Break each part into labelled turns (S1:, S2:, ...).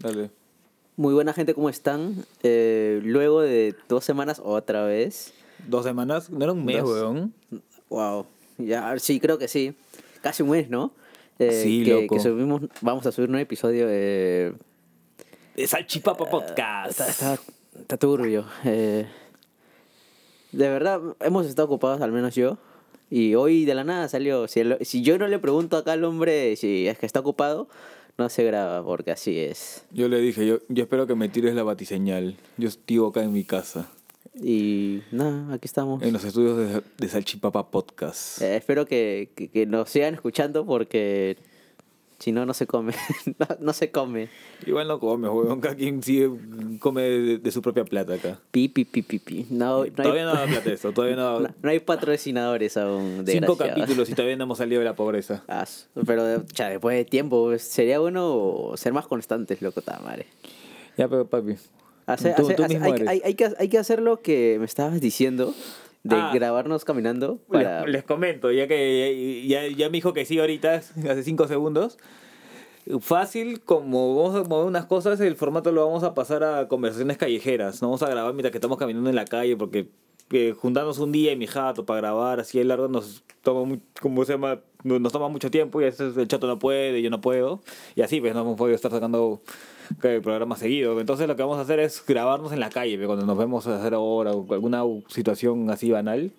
S1: Dale.
S2: Muy buena gente, ¿cómo están? Eh, luego de dos semanas otra vez.
S1: ¿Dos semanas? No era un mes,
S2: Dos.
S1: weón.
S2: Wow. Ya, sí, creo que sí. Casi un mes, ¿no? Eh,
S1: Sí,
S2: que,
S1: loco.
S2: que subimos, vamos a subir un episodio. Eh,
S1: De Salchipapa Podcast.
S2: está, está, está turbio. eh. de verdad, hemos estado ocupados, al menos yo. Y hoy de la nada salió. Si, el- si yo no le pregunto acá al hombre si es que está ocupado, no se graba, porque así es.
S1: Yo le dije, yo, yo espero que me tires la batiseñal. Yo estoy acá en mi casa,
S2: Y nada, aquí estamos.
S1: en los estudios de, de Salchipapa Podcast.
S2: Eh, espero que, que, que nos sigan escuchando porque si no, no se come. no, no se come.
S1: Igual no come, weón. Cada quien sigue, come de, de su propia plata acá.
S2: Pi, pi, pi, pi, pi. No, no,
S1: todavía
S2: hay,
S1: no da plata esto, todavía no
S2: no, no hay patrocinadores aún.
S1: Cinco capítulos y todavía no hemos salido de la pobreza.
S2: Ah, pero ya, después de tiempo, sería bueno ser más constantes, loco, madre.
S1: Ya, pero papi.
S2: Hacer-
S1: tú,
S2: hacer-
S1: tú mismo
S2: hay- hay que, hay que hacer lo que me estabas diciendo de
S1: Ah.
S2: grabarnos caminando para...
S1: Les, les comento, ya que ya, ya me dijo que sí ahorita, hace cinco segundos. Fácil, como vamos a mover unas cosas, el formato lo vamos a pasar a conversaciones callejeras. No vamos a grabar mientras que estamos caminando en la calle, porque eh, juntarnos un día en mi jato para grabar así de largo nos toma, como se llama, no- nos toma mucho tiempo y a veces el chato no puede, yo no puedo. Y así, pues no hemos podido estar sacando eh, programas seguidos. Entonces lo que vamos a hacer es grabarnos en la calle, pues, cuando nos vemos a hacer ahora alguna situación así banal.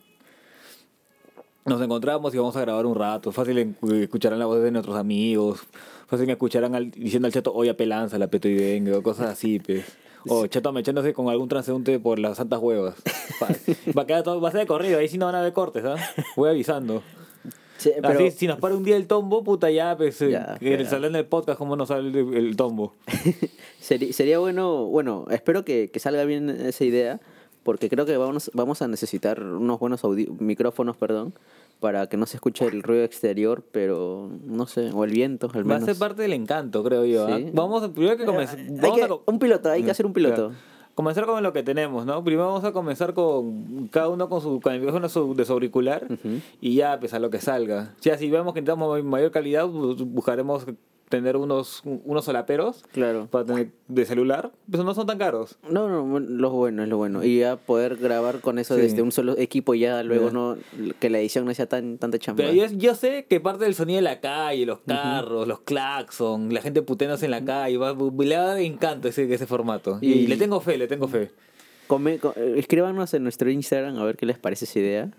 S1: Nos encontramos y vamos a grabar un rato. Fácil en- escucharán la voz de nuestros amigos. Fácil escucharán al- diciendo al chato, oye, pelanza, la peto y venga, o cosas así, pues. O chato mechándose con algún transeúnte por las santas huevas. Va, a quedar todo, va a ser de corrido, ahí sí no van a ver cortes, ¿ah? Voy avisando.
S2: Sí, pero-
S1: Así, si nos para un día el tombo, puta, ya, pues, eh,
S2: Ya,
S1: en el
S2: pero-
S1: salón del podcast, ¿cómo nos sale el, el tombo?
S2: Sería, sería bueno, bueno, espero que, que salga bien esa idea, porque creo que vamos, vamos a necesitar unos buenos micrófonos, perdón, para que no se escuche el ruido exterior, pero no sé, o el viento, al
S1: Va a
S2: menos.
S1: ser parte del encanto, creo yo. ¿ah?
S2: Sí.
S1: Vamos a, primero que comenzar.
S2: Hay que- un piloto, hay que hacer un piloto.
S1: Comenzar con lo que tenemos, ¿no? Primero vamos a comenzar con cada uno con su con el micrófono su- de su auricular y ya, pues a lo que salga. Ya, si vemos que necesitamos mayor calidad, bu- buscaremos tener unos, unos solaperos
S2: Claro.
S1: para tener de celular, pues no son tan caros.
S2: No, no, lo bueno es lo bueno. Y ya poder grabar con eso
S1: Sí.
S2: desde un solo equipo, ya luego
S1: Ya.
S2: no que la edición no sea tan tanta chamba.
S1: Pero yo, yo sé que parte del sonido de la calle, los carros, los claxon, la gente puteándose en la calle, va, le va a encanto ese, ese formato. Y,
S2: Y-
S1: le tengo fe, le tengo fe.
S2: Come- co- escríbanos en nuestro Instagram a ver qué les parece esa idea.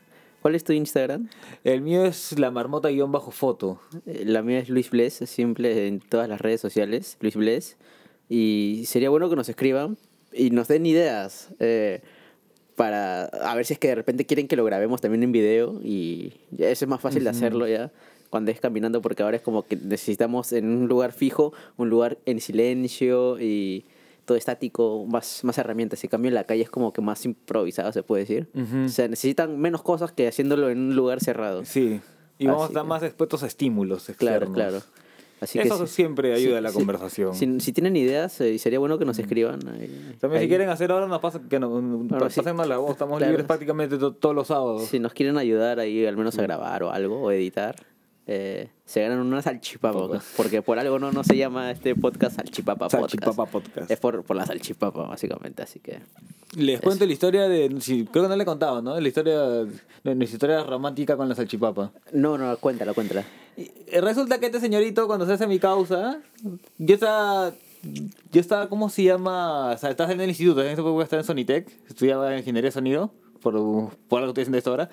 S2: ¿Cuál es tu Instagram?
S1: El mío es la marmota guion bajo foto.
S2: Eh, La mía es Luis Bless, simple en todas las redes sociales, Luis Bless. Y sería bueno que nos escriban y nos den ideas eh, para a ver si es que de repente quieren que lo grabemos también en video y ya eso es más fácil de hacerlo ya cuando es caminando porque ahora es como que necesitamos en un lugar fijo, un lugar en silencio y todo estático, más, más herramientas. En cambio en la calle es como que más improvisado se puede decir. O sea, necesitan menos cosas que haciéndolo en un lugar cerrado.
S1: Sí. Y vamos a estar
S2: que-
S1: más expuestos a estímulos
S2: Claro,
S1: externos.
S2: claro. Así
S1: Eso
S2: que
S1: siempre ayuda
S2: sí,
S1: a la
S2: sí.
S1: conversación.
S2: Si, si tienen ideas, eh, sería bueno que nos escriban. ahí-
S1: También
S2: ahí.
S1: si quieren hacer ahora, nos pasa que no,
S2: Bueno, sí.
S1: pásennos la voz. Estamos
S2: Claro.
S1: libres prácticamente to- todos los sábados.
S2: Si nos quieren ayudar ahí al menos a grabar o algo, o editar, eh, se ganan una salchipapa. Porque por algo no, no se llama este podcast Salchipapa,
S1: Salchipapa
S2: Podcast.
S1: Podcast.
S2: Es por, por la salchipapa, básicamente. Así que.
S1: Les cuento la historia de. sí, creo que no le he contado, ¿no? La historia. Nuestra historia romántica con la salchipapa.
S2: No, no, cuéntala, cuéntala.
S1: Eh, Resulta que este señorito, cuando se hace mi causa, yo estaba. Yo estaba, ¿cómo se llama? O sea, estás en el instituto, en época estaba en Sonitec, estudiaba ingeniería de sonido, por, por algo que estoy haciendo esto ahora.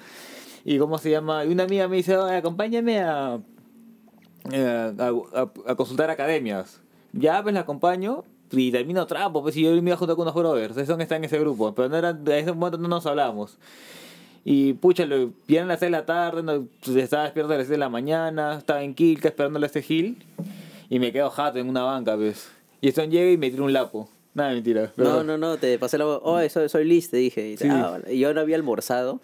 S1: Y ¿cómo se llama? Y una amiga me dice, "Oye, acompáñame a, eh, a, a- a consultar academias. Ya, pues la acompaño y termino trapo, pues y yo me iba a juntar con unos brothers, esos que están en ese grupo, pero no eran, de ese momento no nos hablábamos. Y pucha, lo vieron a las 6 de la tarde, no, pues, estaba despierto a las 6 de la mañana, estaba en Quilca esperándole a este Gil. Y me quedo jato en una banca, pues. Y esto llega y me tira un lapo. Nada, mentira.
S2: No, no, no, te pasé la voz. Oh, soy, soy Liz, te dije. Y,
S1: Sí.
S2: ah, vale. Y yo no había almorzado.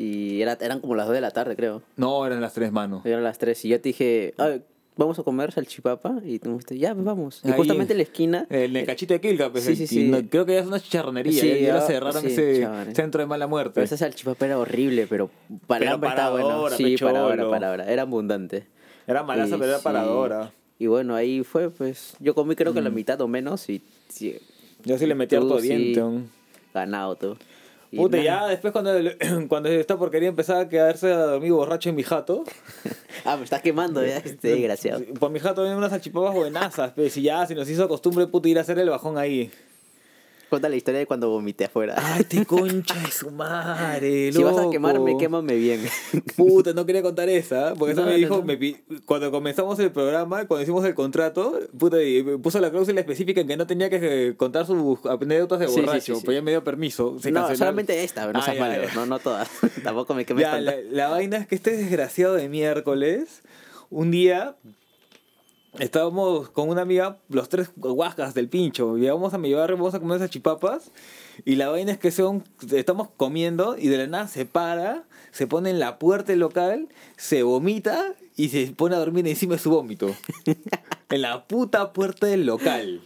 S2: Y era, eran como las 2 de la tarde, creo.
S1: No, eran las tres manos.
S2: Eran las 3 y yo te dije, "Ay, vamos a comer salchipapa. Y tú me dijiste, ya, pues vamos. Y
S1: Ahí,
S2: justamente en la esquina.
S1: El necachito de Quilca, pues.
S2: Sí, sí,
S1: y
S2: sí.
S1: no- creo que ya es una chicharronería.
S2: Sí,
S1: ya, ya
S2: ah,
S1: cerraron
S2: sí,
S1: ese
S2: chévere.
S1: centro de mala muerte.
S2: Pero esa salchipapa era horrible, pero para
S1: Pero
S2: hambre estaba bueno. Sí, para ahora, para ahora. Era abundante.
S1: Era malaza,
S2: Y
S1: pero era paradora.
S2: Y bueno, ahí fue, pues, yo comí creo que la
S1: Mm.
S2: mitad o menos y sí,
S1: Yo sí le metí harto diente.
S2: ganado tú.
S1: Puta, ya después cuando, cuando esta porquería empezaba a quedarse a dormir borracho en mi jato,
S2: Ah, me estás quemando ya, este desgraciado.
S1: por mi jato había unas salchipapas buenazas, pues, y ya se nos hizo costumbre, puta, ir a hacer el bajón ahí.
S2: Cuenta la historia de cuando vomité afuera.
S1: Ay, te concha de su madre,
S2: si vas a
S1: loco.
S2: quemarme, quémame bien.
S1: Puta, no quería contar esa, porque eso me dijo,
S2: no.
S1: me cuando comenzamos el programa, cuando hicimos el contrato, puta, y puso la cláusula específica en que no tenía que eh, contar sus anécdotas de
S2: sí,
S1: borracho,
S2: sí, sí.
S1: pero ya me dio permiso. Se
S2: no,
S1: canceló.
S2: solamente esta, no
S1: Ah,
S2: seas
S1: ya,
S2: malo,
S1: ya.
S2: no, no todas. Tampoco me quemes
S1: Ya, la, la vaina es que este desgraciado de miércoles, un día estábamos con una amiga, los tres guascas del pincho, llegamos a mi barrio, vamos a comer esas chipapas, y la vaina es que son, estamos comiendo y de la nada se para, se pone en la puerta del local, se vomita y se pone a dormir encima de su vómito. en la puta puerta del local.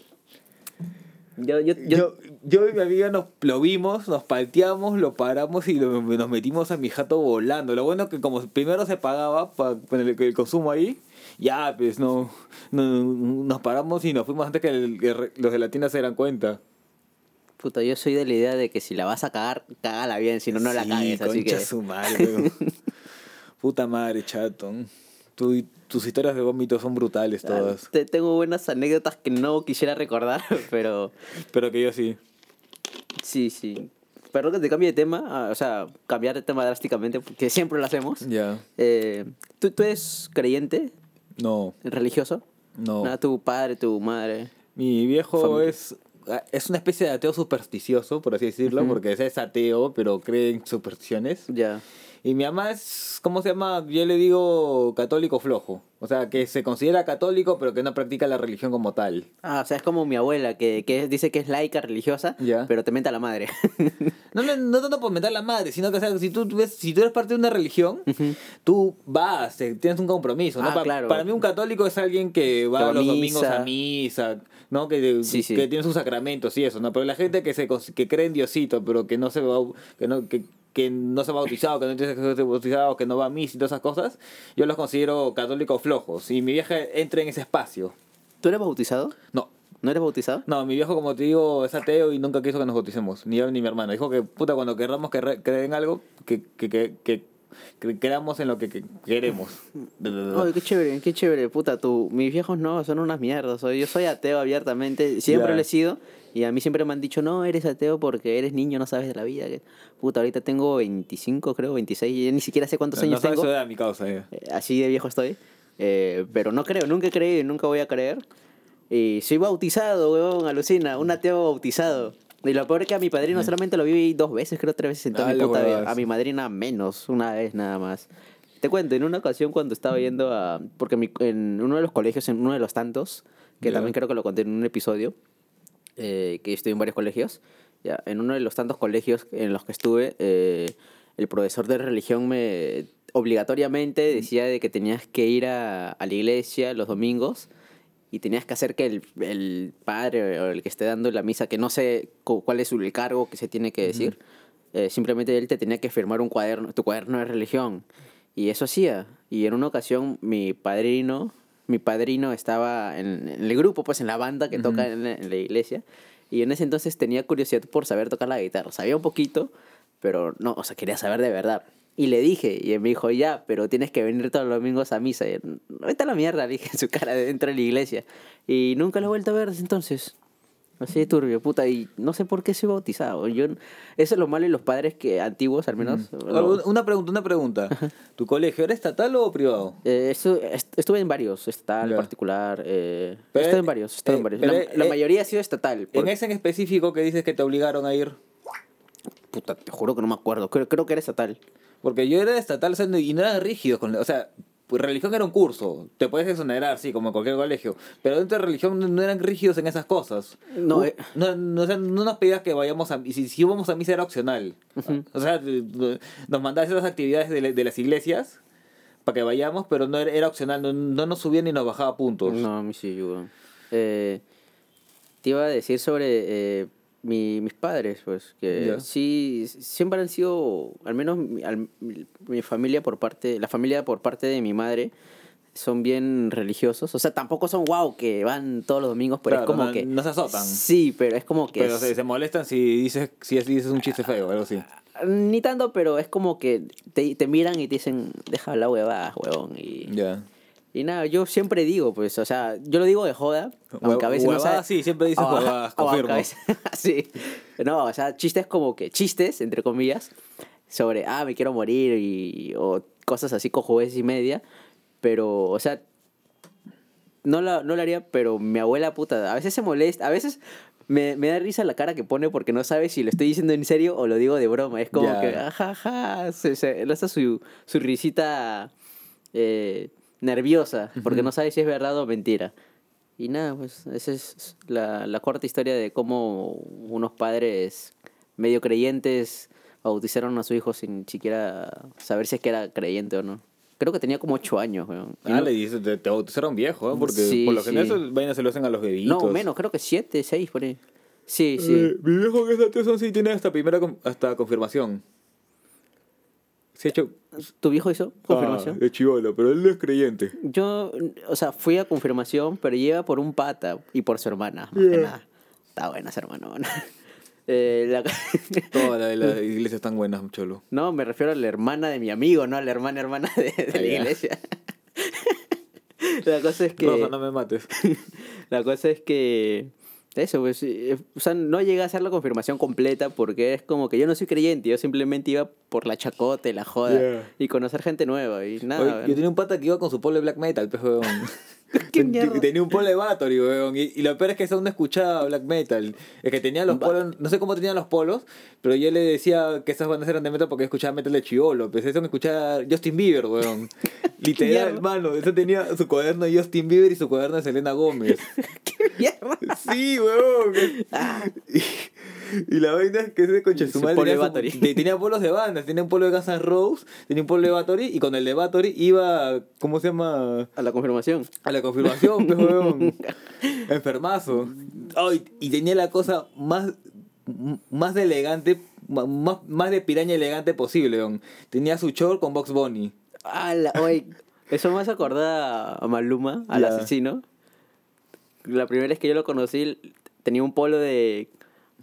S2: Yo, yo, yo,
S1: Yo, y mi amiga nos lo vimos, nos palteamos, lo paramos y lo- nos metimos a mi jato volando. Lo bueno que como primero se pagaba pa- con el, el consumo ahí, ya pues no, no- nos paramos y nos fuimos antes que, el- que re- los de la tienda se dieran cuenta.
S2: puta, yo soy de la idea de que si la vas a cagar, cágala bien, si no, no la cagues. Así que.
S1: su madre. Puta madre, chato. Tu- tus historias de vómito son brutales
S2: Ah,
S1: todas.
S2: te- tengo buenas anécdotas que no quisiera recordar, pero
S1: Pero que yo sí.
S2: sí, sí. Perdón que te cambie de tema, ah, o sea, cambiar de tema drásticamente, porque siempre lo hacemos.
S1: Ya.
S2: Eh, ¿tú, ¿Tú eres creyente,
S1: No,
S2: religioso?
S1: no.
S2: Nada, tu padre, tu madre.
S1: Mi viejo
S2: Familia.
S1: es es una especie de ateo supersticioso, por así decirlo,
S2: Ujú.
S1: porque ese es ateo, pero cree en supersticiones.
S2: Ya.
S1: Y mi mamá es, ¿cómo se llama? Yo le digo católico flojo. O sea, que se considera católico, pero que no practica la religión como tal.
S2: Ah, o sea, es como mi abuela, que, que dice que es laica, religiosa,
S1: Ya.
S2: pero te menta la madre.
S1: No, no, no tanto por meter la madre, sino que o sea, si tú ves, si tú eres parte de una religión, tú vas, te- tienes un compromiso, ¿no?
S2: Ah,
S1: Pa-
S2: claro.
S1: Para mí un católico es alguien que va
S2: Que va a
S1: los domingos a misa, ¿no? Que,
S2: Sí, sí.
S1: que tiene sus sacramentos y eso, ¿no? Pero la gente que se que cree en Diosito, pero que no se va, que no que, que no se ha bautizado, que no tiene que ser bautizado, que no va a misa y todas esas cosas, yo los considero católicos flojos. Y mi vieja entra en ese espacio.
S2: ¿Tú eres bautizado?
S1: No,
S2: ¿No eres bautizado?
S1: no, mi viejo, como te digo, es ateo y nunca quiso que nos bauticemos, ni yo ni mi hermano. Dijo que, puta, cuando querramos que re- creer en algo, que, que, que, que cre- creamos en lo que, que queremos.
S2: Ay, qué chévere, qué chévere, puta, tú, mis viejos no, son unas mierdas, yo soy ateo abiertamente, siempre
S1: Ya.
S2: lo he sido, y a mí siempre me han dicho, no, eres ateo porque eres niño, no sabes de la vida, puta, ahorita tengo 25, creo, 26, y ni siquiera sé cuántos
S1: No
S2: años
S1: sabes
S2: tengo,
S1: edad, mi causa. eh.
S2: Eh, así de viejo estoy, eh, pero no creo, nunca he creído y nunca voy a creer, y soy bautizado, weón, alucina, un ateo bautizado. Y lo peor es que a mi padrino solamente lo vi dos veces, creo tres veces en toda mi
S1: Dale,
S2: puta vida. A mi madrina menos, una vez nada más. Te cuento, en una ocasión cuando estaba yendo a... Porque mi- en uno de los colegios, en uno de los tantos, que
S1: Ya.
S2: también creo que lo conté en un episodio, eh, que estoy en varios colegios, ya, en uno de los tantos colegios en los que estuve, eh, el profesor de religión me obligatoriamente decía de que tenías que ir a, a la iglesia los domingos y tenías que hacer que el, el padre o el que esté dando la misa, que no sé cu- cuál es su- el cargo que se tiene que decir, eh, simplemente él te tenía que firmar un cuaderno, tu cuaderno de religión. Y eso hacía. Y en una ocasión mi padrino, mi padrino estaba en, en el grupo, pues en la banda que toca en, la- en la iglesia. Y en ese entonces tenía curiosidad por saber tocar la guitarra. Sabía un poquito, pero no, o sea, quería saber de verdad. Y le dije, y él me dijo, ya, pero tienes que venir todos los domingos a misa. Y, no, vete a la mierda, le dije en su cara dentro de la iglesia. Y nunca lo he vuelto a ver desde entonces. Así de turbio, puta. Y no sé por qué soy bautizado. Yo, eso es lo malo de los padres que antiguos, al menos. lo-
S1: Una pregunta, una pregunta. ¿Tu colegio era estatal o privado?
S2: eh, estu- est- estuve en varios, estatal, particular. Eh,
S1: Pero,
S2: estuve en varios, estuve en
S1: eh,
S2: varios.
S1: pero,
S2: La,
S1: eh,
S2: la
S1: eh,
S2: mayoría ha sido estatal. por-
S1: En ese en específico que dices que te obligaron a ir.
S2: Puta, te juro que no me acuerdo. Creo, creo que era estatal.
S1: Porque yo era estatal o sea, y no eran rígidos. Con, o sea, pues, religión era un curso. Te puedes exonerar, sí, como en cualquier colegio. Pero dentro de religión no, no eran rígidos en esas cosas.
S2: No,
S1: Uh,
S2: eh.
S1: no, no, no nos pedías que vayamos a... Y si, si íbamos a misa era opcional. O sea, nos mandabas esas actividades de, de las iglesias para que vayamos, pero no era, era opcional. No, no nos subía ni nos bajaba puntos.
S2: No, a mí sí, yo. Eh, te iba a decir sobre eh, mi- mis padres, pues, que
S1: Ya.
S2: sí, siempre han sido, al menos mi, al- mi- mi familia por parte, la familia por parte de mi madre, son bien religiosos. O sea, tampoco son wow que van todos los domingos, pero es como
S1: no-
S2: que.
S1: no se azotan.
S2: Sí, pero es como que.
S1: Pero
S2: es-
S1: se, se molestan si dices, si es- dices un chiste feo algo así.
S2: Ni tanto, pero es como que te, te miran y te dicen, deja la huevada, huevón. Y,
S1: Ya.
S2: Y nada, yo siempre digo, pues, o sea, yo lo digo de joda, aunque a veces no
S1: Huevadas,
S2: sabe-
S1: sí, siempre dices huevadas, confirmo.
S2: veces- sí. No, o sea, chistes como que, chistes, entre comillas, sobre, ah, me quiero morir y, o cosas así cojudes y media, pero, o sea, no la, no la haría, pero mi abuela puta, a veces se molesta, a veces me, me da risa la cara que pone porque no sabe si lo estoy diciendo en serio o lo digo de broma. Es como
S1: Ya.
S2: que, ajaja, se, se lanza su, su risita eh, nerviosa porque no sabe si es verdad o mentira. Y nada, pues esa es la, la corta historia de cómo unos padres medio creyentes bautizaron a su hijo sin siquiera saber si es que era creyente o no. Creo que tenía como ocho años, weón. Y
S1: Ah,
S2: no-
S1: le dices, te, te bautizaron viejo, ¿eh? Porque
S2: Sí,
S1: por lo
S2: sí.
S1: general esas vainas se lo hacen a los bebitos.
S2: No, menos, creo que siete, seis por ahí. Sí, sí.
S1: Eh, mi viejo que es son sí tiene hasta primera hasta confirmación. Se ha hecho
S2: ¿Tu viejo hizo confirmación?
S1: Ah, de chivolo, pero él no es creyente.
S2: Yo, o sea, fui a confirmación, pero lleva por un pata y por su hermana, más que nada. Está buena esa hermana. Eh, la-
S1: Todas las las iglesias están buenas, cholo.
S2: No, me refiero a la hermana de mi amigo, no a la hermana hermana de, de la iglesia. la cosa es que...
S1: Rosa, no me mates.
S2: La cosa es que. Eso, pues. eh, O sea, no llegué a hacer la confirmación completa porque es como que yo no soy creyente, yo simplemente iba por la chacota y la joda
S1: Yeah.
S2: y conocer gente nueva y nada.
S1: Oye, yo tenía un pata que iba con su polo de black metal, pues, weón.
S2: ¿Qué
S1: Ten-
S2: mierda?
S1: Tenía un polo de Bathory, weón. Y, y lo peor es que eso no escuchaba black metal. Es que tenía los polos, no sé cómo tenían los polos, pero yo le decía que esas bandas eran de metal porque escuchaba metal de chivolo. Pues eso me escuchaba Justin Bieber, weón. Literal, hermano. Eso tenía su cuaderno de Justin Bieber y su cuaderno de Selena Gómez.
S2: ¿Qué mierda?
S1: Sí, weón. Y, y la vaina es que ese concha de su madre tenía, su- polos de bandas, tenía un polo de Guns N' Roses, tenía un polo de Bathory y con el de Bathory iba, ¿cómo se llama?
S2: A la confirmación.
S1: A la confirmación, pues, weón. Enfermazo. Ay, y tenía la cosa más, más elegante, más, más de piraña elegante posible, weón. Tenía su short con Box Bunny.
S2: Ala, oye, eso me hace acordar a Maluma, al asesino. La primera vez que yo lo conocí, tenía un polo de,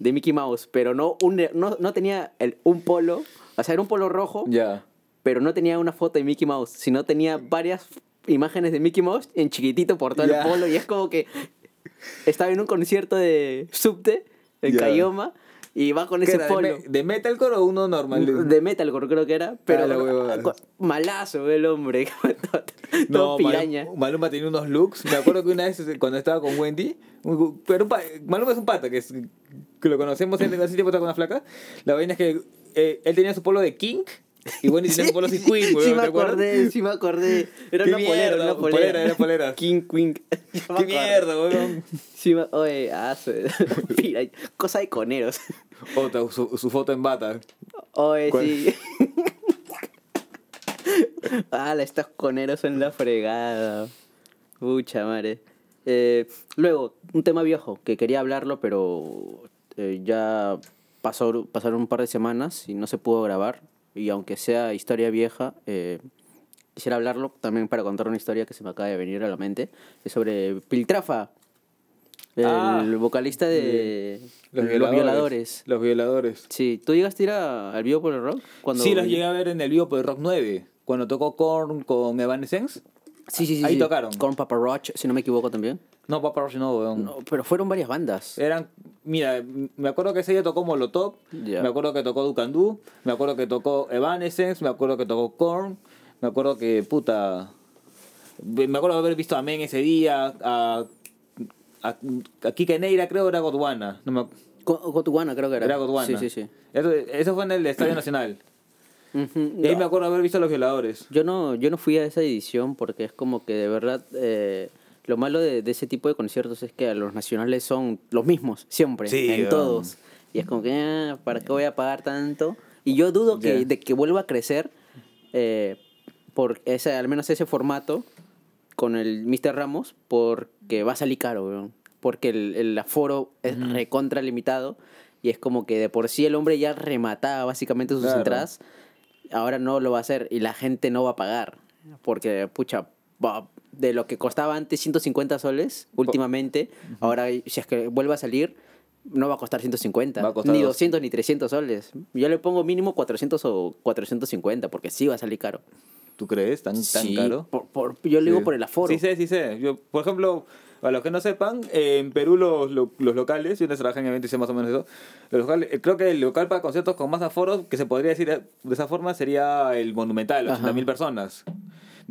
S2: de Mickey Mouse, pero no, un, no, no tenía el, un polo, o sea, era un polo rojo,
S1: Ya.
S2: pero no tenía una foto de Mickey Mouse, sino tenía varias imágenes de Mickey Mouse en chiquitito por todo el polo y es como que estaba en un concierto de subte en
S1: Ya.
S2: Cayoma y va con
S1: ¿Qué
S2: ese
S1: era, de
S2: polo.
S1: me- ¿De, metalcore o uno normal?
S2: De metalcore creo que era, pero
S1: Ah,
S2: malazo el hombre, todo,
S1: No,
S2: todo piraña.
S1: Maluma, Maluma tenía unos looks. Me acuerdo que una vez cuando estaba con Wendy, pero Maluma es un pata que, es- que lo conocemos en hace tiempo con una flaca. La vaina es que eh, él tenía su polo de King y Wendy tenía su polo de Queen,
S2: sí
S1: weón,
S2: me acordé, sí me acordé. Era una polera, una polera.
S1: polera, era polera.
S2: King, Queen.
S1: ¡Qué mierda, weón!
S2: Sí, me- oye, ah, su- pira- cosa de coneros.
S1: Otra, su, su foto en bata.
S2: Oye,
S1: ¿Cuál?
S2: sí. ah, estos coneros son la fregada. Pucha madre. Eh, luego, un tema viejo que quería hablarlo, pero eh, ya pasó, pasaron un par de semanas y no se pudo grabar. Y aunque sea historia vieja, eh, quisiera hablarlo también para contar una historia que se me acaba de venir a la mente. Es sobre Piltrafa, el
S1: Ah,
S2: vocalista de Los Violadores.
S1: Los violadores.
S2: Sí, ¿tú llegaste a ir a- al vivo por el rock? Cuando
S1: Sí, los llegué a ver en el vivo por el Rock 9. Cuando tocó Korn con Evanescence.
S2: Sí, sí, sí.
S1: Ahí
S2: sí.
S1: tocaron.
S2: Con Papa Roach, si no me equivoco también.
S1: No, Papa Roach no, weón.
S2: No, pero fueron varias bandas.
S1: Eran, mira, me acuerdo que ese día tocó Molotov,
S2: Ya.
S1: me acuerdo que tocó Ducandú, me acuerdo que tocó Evanescence, me acuerdo que tocó Korn, me acuerdo que, puta, me acuerdo de haber visto a Men ese día, a, a, a Kike Neira creo era Godwana, no me,
S2: Cotuguana creo que era.
S1: era Godwana.
S2: Sí, sí, sí.
S1: Eso, eso fue en el Estadio Nacional. Y ahí
S2: No,
S1: me acuerdo haber visto a los violadores.
S2: yo, no, yo no fui a esa edición porque es como que de verdad eh, lo malo de, de ese tipo de conciertos es que a los nacionales son los mismos, siempre,
S1: Sí,
S2: en
S1: um.
S2: todos. Y es como que, ah, ¿para qué voy a pagar tanto? Y yo dudo que,
S1: Ya.
S2: de que vuelva a crecer eh, por ese, al menos ese formato con el Mr. Ramos porque va a salir caro, weón. Porque el, el aforo es recontra limitado y es como que de por sí el hombre ya remataba básicamente sus
S1: Claro.
S2: entradas, ahora no lo va a hacer y la gente no va a pagar. Porque, pucha, va, de lo que costaba antes 150 soles, últimamente, ahora si es que vuelve a salir, no va a costar 150,
S1: Va a costar
S2: ni
S1: dos-
S2: 200 ni 300 soles. Yo le pongo mínimo 400 o 450, porque sí va a salir caro.
S1: ¿Tú crees? ¿Tan, caro?
S2: por- por- yo le digo por el aforo.
S1: Sí sé, sí sé. Yo, por ejemplo, a los que no sepan, eh, en Perú los, lo- los locales, yo no trabajé en eventos y sé más o menos eso, los locales, eh, creo que el local para conciertos con más aforo, que se podría decir de esa forma, sería el Monumental,
S2: Ajá.
S1: 80.000 personas.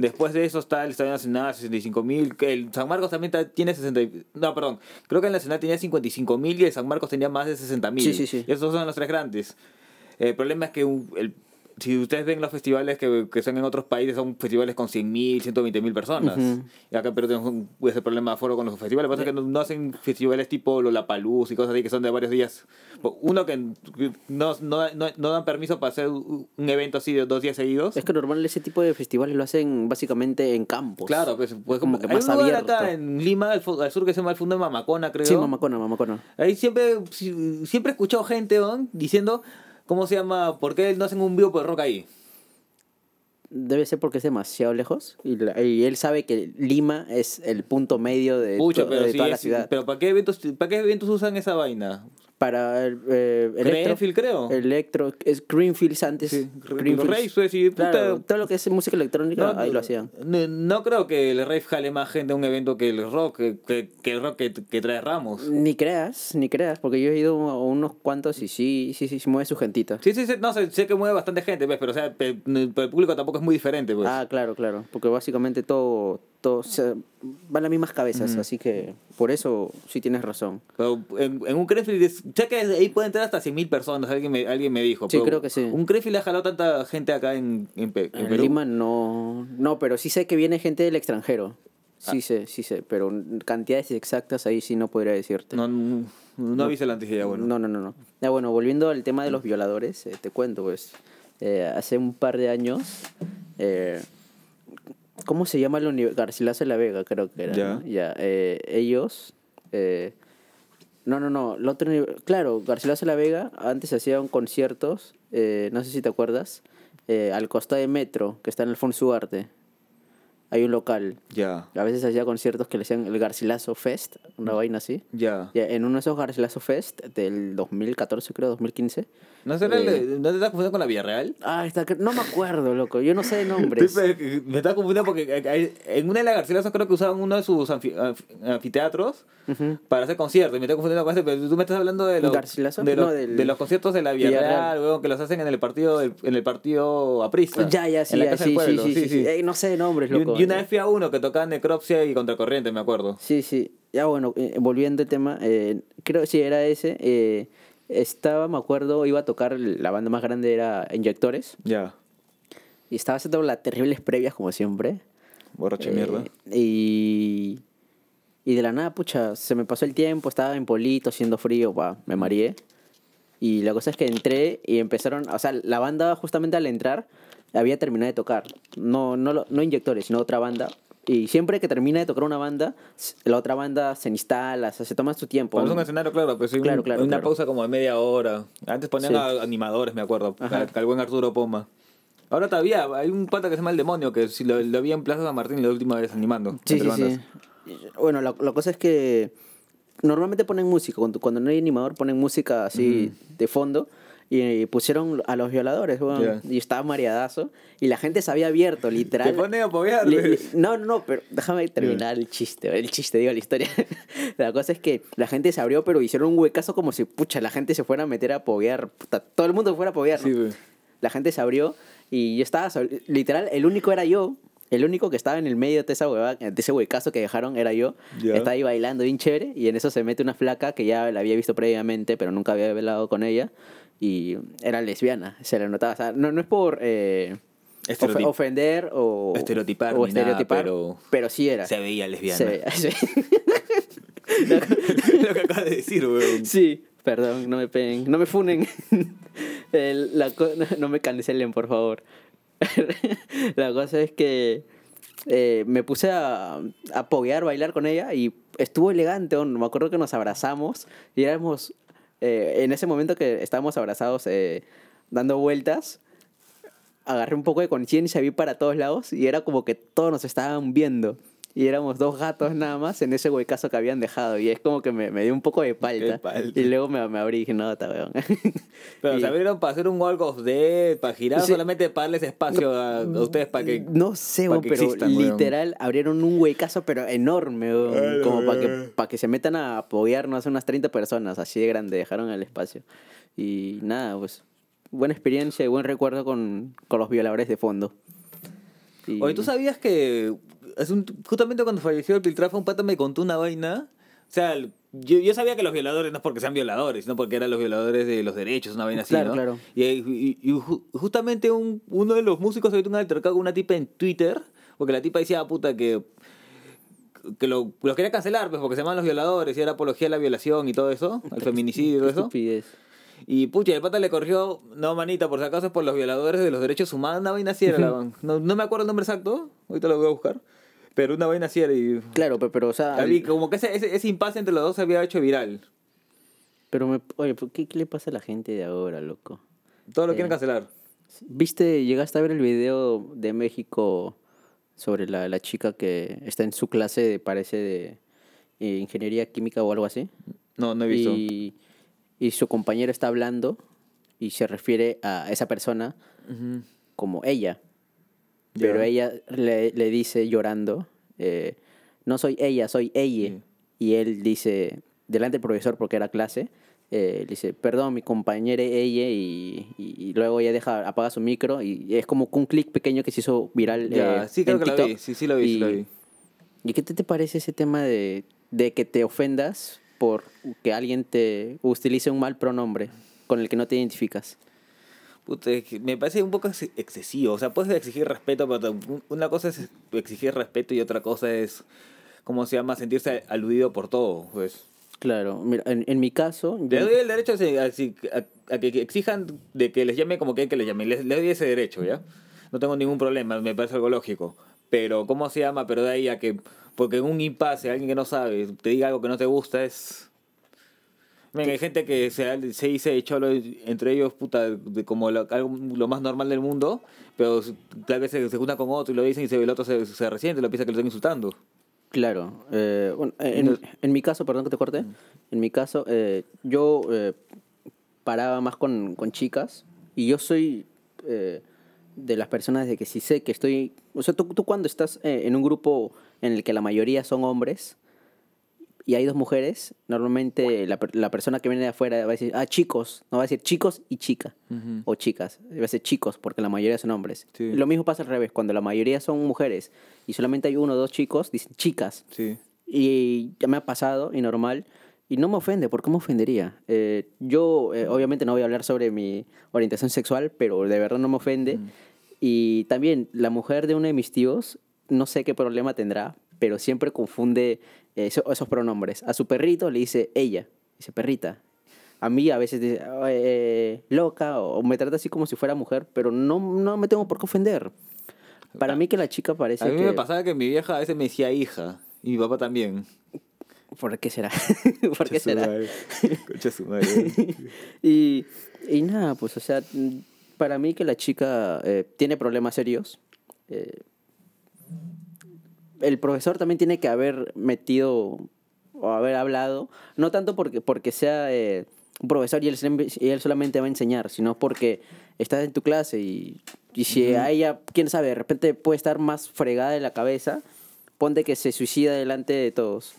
S1: Después de eso está el Estadio Nacional, 65.000, que el San Marcos también ta- tiene 60... y- No, perdón, creo que el Nacional tenía 55.000 y el San Marcos tenía más de 60.000.
S2: Sí, sí, sí.
S1: Esos son los tres grandes. El problema es que un- el- si ustedes ven los festivales que, que son en otros países, son festivales con 100.000, 120.000 personas.
S2: Ujú.
S1: Y acá en Perú tenemos un- ese problema de aforo con los festivales. Pasa es que no, no hacen festivales tipo Lollapalooza y cosas así que son de varios días. Uno que no, no, no, no dan permiso para hacer un evento así de dos días seguidos.
S2: Es que normal ese tipo de festivales lo hacen básicamente en campos.
S1: Claro, pues, pues
S2: como que
S1: hay
S2: más
S1: un lugar
S2: abierto.
S1: acá en Lima, al, al sur, que se llama el Fondo de Mamacona, creo.
S2: Sí, mamacona, mamacona.
S1: Ahí siempre, si- siempre he escuchado gente ¿no? diciendo, ¿cómo se llama? ¿Por qué no hacen un vivo por rock ahí?
S2: Debe ser porque es demasiado lejos y, la- y él sabe que Lima es el punto medio de,
S1: Pucha,
S2: to-
S1: pero
S2: de
S1: sí
S2: toda la ciudad.
S1: pero ¿para qué eventos, para qué eventos usan esa vaina?
S2: Para el, eh, electro,
S1: Greenfield, creo.
S2: electro, es Greenfields antes.
S1: Sí,
S2: Greenfields.
S1: raves, pues, sí, puta.
S2: Claro, todo lo que es música electrónica, ahí lo hacían.
S1: No, no creo que el rave jale más gente a un evento que el rock, que, que, el rock que, que trae Ramos.
S2: Ni creas, ni creas, porque yo he ido a unos cuantos y sí, sí, sí, sí mueve su gentita.
S1: Sí, sí, sí, no sé, sé que mueve bastante gente, pues, pero o sea, pero el público tampoco es muy diferente, pues.
S2: Ah, claro, claro, porque básicamente todo, todo se, van las mismas cabezas, así que por eso sí tienes razón.
S1: Pero en, en un es- sé que ahí pueden entrar hasta 100.000 personas, alguien me, alguien me dijo.
S2: Sí,
S1: pero
S2: creo que sí.
S1: Un Crefeld ha jalado tanta gente acá en, en, en
S2: En
S1: Perú.
S2: Lima no, no, pero sí sé que viene gente del extranjero. Sí
S1: Ah.
S2: sé, sí sé, pero cantidades exactas ahí sí no podría decirte.
S1: No, no, no avisa la ya, bueno.
S2: No, no, no, no. Ya, bueno, volviendo al tema de los violadores, eh, te cuento, pues, eh, hace un par de años, eh, ¿cómo se llama la universidad? Garcilaso de la Vega, creo que era,
S1: Ya.
S2: ¿no? Ya, eh, ellos, eh, no, no, no, la otra claro, Garcilaso de la Vega, antes hacían conciertos, eh, no sé si te acuerdas, eh, al costado de Metro, que está en Alfonso Ugarte, hay un local.
S1: Ya,
S2: A veces hacía conciertos que le hacían el Garcilaso Fest, una vaina así.
S1: ya.
S2: Ya, en uno de esos Garcilaso Fest del 2014, creo, 2015.
S1: ¿No, será el
S2: Eh.
S1: ¿No te estás confundiendo con la Villarreal?
S2: Ah, está, no me acuerdo, loco. Yo no sé de nombres.
S1: Sí, Me estás confundiendo porque hay- en una de las Garcilasas creo que usaban uno de sus anfi- anf- anfiteatros
S2: Ujú.
S1: para hacer conciertos. Y me estoy confundiendo con ese, pero tú me estás hablando de los,
S2: ¿Garcilaso?
S1: de los,
S2: No, del-
S1: de los conciertos de la Villarreal,
S2: Villarreal.
S1: weón, que los hacen en el partido en el partido aprista.
S2: Ya, ya, sí,
S1: en la
S2: ya,
S1: Casa
S2: sí, sí, sí, sí, sí. No sé de nombres, loco.
S1: y una vez fui a uno que tocaba Necropsia y Contracorriente, me acuerdo.
S2: Sí, sí. Ya, bueno, eh, volviendo al tema, eh, creo que sí, era ese. eh, estaba, me acuerdo, iba a tocar, la banda más grande era Inyectores.
S1: Ya.
S2: Y estaba haciendo las terribles previas, como siempre.
S1: Borracha
S2: Eh,
S1: mierda.
S2: Y, y de la nada, pucha, se me pasó el tiempo, estaba en Polito, haciendo frío, pa, me mareé. Y la cosa es que entré y empezaron, o sea, la banda justamente al entrar había terminado de tocar. No, no, no inyectores, sino otra banda. Y siempre que termina de tocar una banda, la otra banda se instala, o sea, se toma su tiempo.
S1: Es un escenario, claro, pues un-
S2: Claro,
S1: una
S2: claro.
S1: pausa como de media hora. Antes ponían
S2: Sí.
S1: a animadores, me acuerdo. Al, buen Arturo Poma. Ahora todavía hay un pata que se llama El Demonio, que si lo, lo vi en Plaza San Martín la última vez animando.
S2: Sí, sí, sí. Bueno, la, la cosa es que normalmente ponen música, cuando, cuando no hay animador ponen música así de fondo y, pusieron a los violadores, y estaba mareadazo y la gente se había abierto, literal.
S1: Te pone a apoyar.
S2: No, no, no, pero déjame terminar el chiste, el chiste, digo, la historia. la cosa es que la gente se abrió, pero hicieron un huecazo como si, pucha, la gente se fuera a meter a apoyar, puta, todo el mundo fuera a apoyar, ¿no?
S1: Sí, güey.
S2: La gente se abrió y yo estaba, literal, el único era yo. El único que estaba en el medio de, esa hueva, de ese huecazo que dejaron era yo. Estaba ahí bailando bien chévere y en eso se mete una flaca que ya la había visto previamente, pero nunca había velado con ella. Y era lesbiana, se le notaba. O sea, no, no es por eh,
S1: Estereotip-
S2: ofender o
S1: Estereotipar
S2: o
S1: nada, pero-
S2: pero sí era.
S1: Se veía lesbiana.
S2: Se veía- sí.
S1: lo que acabas de decir, weón.
S2: Sí, perdón, no me peguen, no me funen. El- la no me cancelen, por favor. la cosa es que eh, me puse a, a apoyar, bailar con ella y estuvo elegante. Me acuerdo que nos abrazamos y éramos, eh, en ese momento que estábamos abrazados eh, dando vueltas, agarré un poco de conciencia, vi para todos lados y era como que todos nos estaban viendo. Y éramos dos gatos nada más en ese huecazo que habían dejado. Y es como que me, me dio un poco de palta. Y luego me, me abrí y dije, no, está weón.
S1: Pero
S2: Y-
S1: se abrieron para hacer un walk of death, para girar,
S2: Sí.
S1: solamente para darles espacio a, a ustedes para que.
S2: No sé, weón, pero
S1: existan, weón.
S2: literal abrieron un huecazo, pero enorme, weón,
S1: Ay,
S2: como para que,
S1: weón.
S2: pa' que se metan a apoyarnos unas 30 personas, así de grande, dejaron el espacio. Y nada, pues, buena experiencia y buen recuerdo con, con los violadores de fondo. Y-
S1: Oye, ¿tú sabías que es un, justamente cuando falleció el Piltrafa, un pata me contó una vaina? O sea, yo, yo sabía que los violadores no es porque sean violadores, sino porque eran los violadores de los derechos, una vaina así,
S2: Claro,
S1: ¿no?
S2: claro.
S1: Y, y- y ju- justamente un, uno de los músicos había un altercado con una tipa en Twitter, porque la tipa decía, "Ah, puta, que que lo, los quería cancelar, pues, porque se llaman los violadores y era apología a la violación y todo eso, al feminicidio y todo eso.
S2: estupidez.
S1: Y pucha, el pata le corrió, no manita, por si acaso es por los violadores de los derechos humanos, una vaina así era la van. No, no me acuerdo el nombre exacto, ahorita lo voy a buscar. Pero una vaina así era y.
S2: Claro, pe- pero, o sea,
S1: había- como que ese, ese, ese impasse entre los dos se había hecho viral.
S2: pero me, oye, ¿por ¿qué, ¿qué le pasa a la gente de ahora, loco?
S1: Todo lo
S2: Eh.
S1: quieren cancelar.
S2: ¿Viste, llegaste a ver el video de México sobre la, la chica que está en su clase, de, parece, de eh, ingeniería química o algo así?
S1: No, no he visto.
S2: Y, y su compañero está hablando y se refiere a esa persona
S1: Ujú.
S2: como ella. Pero ella le, le dice llorando, eh, no soy ella, soy ella.
S1: Sí.
S2: Y él dice, delante del profesor, porque era clase, eh, le dice, perdón, mi compañera ella, y, y- y luego ella deja, apaga su micro, y es como un clic pequeño que se hizo viral.
S1: Ya,
S2: eh,
S1: sí, creo
S2: en
S1: que la vi. Sí, sí la vi, sí
S2: Y-
S1: la vi.
S2: ¿Y qué te, te parece ese tema de, de que te ofendas por que alguien te utilice un mal pronombre con el que no te identificas?
S1: Puta, me parece un poco ex- excesivo. O sea, puedes exigir respeto, pero una cosa es exigir respeto y otra cosa es, ¿cómo se llama? Sentirse aludido por todo. Pues.
S2: Claro, mira, en, en mi caso, yo-
S1: Le doy el derecho a, a- a- que exijan de que les llame como que, que les llame. Les, les doy ese derecho, ¿ya? No tengo ningún problema, me parece algo lógico. Pero, ¿cómo se llama? Pero de ahí a que, porque en un impasse, alguien que no sabe, te diga algo que no te gusta, es... Venga, hay gente que se, se dice cholo entre ellos, puta, de como lo, algo, lo más normal del mundo, pero tal vez se, se junta con otro y lo dicen y se, el otro se, se resiente, lo piensa que lo están insultando.
S2: Claro, eh, bueno, en, en mi caso, perdón que te corte, en mi caso, eh, yo eh, paraba más con, con chicas y yo soy eh, de las personas de que si sé que estoy, o sea, tú, tú cuando estás eh, en un grupo en el que la mayoría son hombres y hay dos mujeres, normalmente la, la persona que viene de afuera va a decir, ah, chicos, no va a decir chicos y chica, o chicas, va a decir chicos porque la mayoría son hombres.
S1: Sí.
S2: Lo mismo pasa al revés, cuando la mayoría son mujeres y solamente hay uno o dos chicos, dicen chicas.
S1: Sí.
S2: Y ya me ha pasado, y normal, y no me ofende, ¿por qué me ofendería? Eh, yo, eh, obviamente, no voy a hablar sobre mi orientación sexual, pero de verdad no me ofende. Y también, la mujer de uno de mis tíos, no sé qué problema tendrá, pero siempre confunde eso- esos pronombres. A su perrito le dice ella, dice perrita. A mí a veces dice eh, loca o me trata así como si fuera mujer, pero no, no me tengo por qué ofender. Para mí que la chica parece
S1: A mí
S2: que...
S1: me pasaba que mi vieja a veces me decía hija, y mi papá también.
S2: ¿Por qué será? ¿Por qué
S1: Concha
S2: será?
S1: Concha su madre.
S2: y, y nada, pues, o sea, para mí que la chica eh, tiene problemas serios. eh, el profesor también tiene que haber metido o haber hablado, no tanto porque, porque sea eh, un profesor y él, siempre- y él solamente va a enseñar, sino porque estás en tu clase y, y si a ella, quién sabe, de repente puede estar más fregada de la cabeza, ponte que se suicida delante de todos.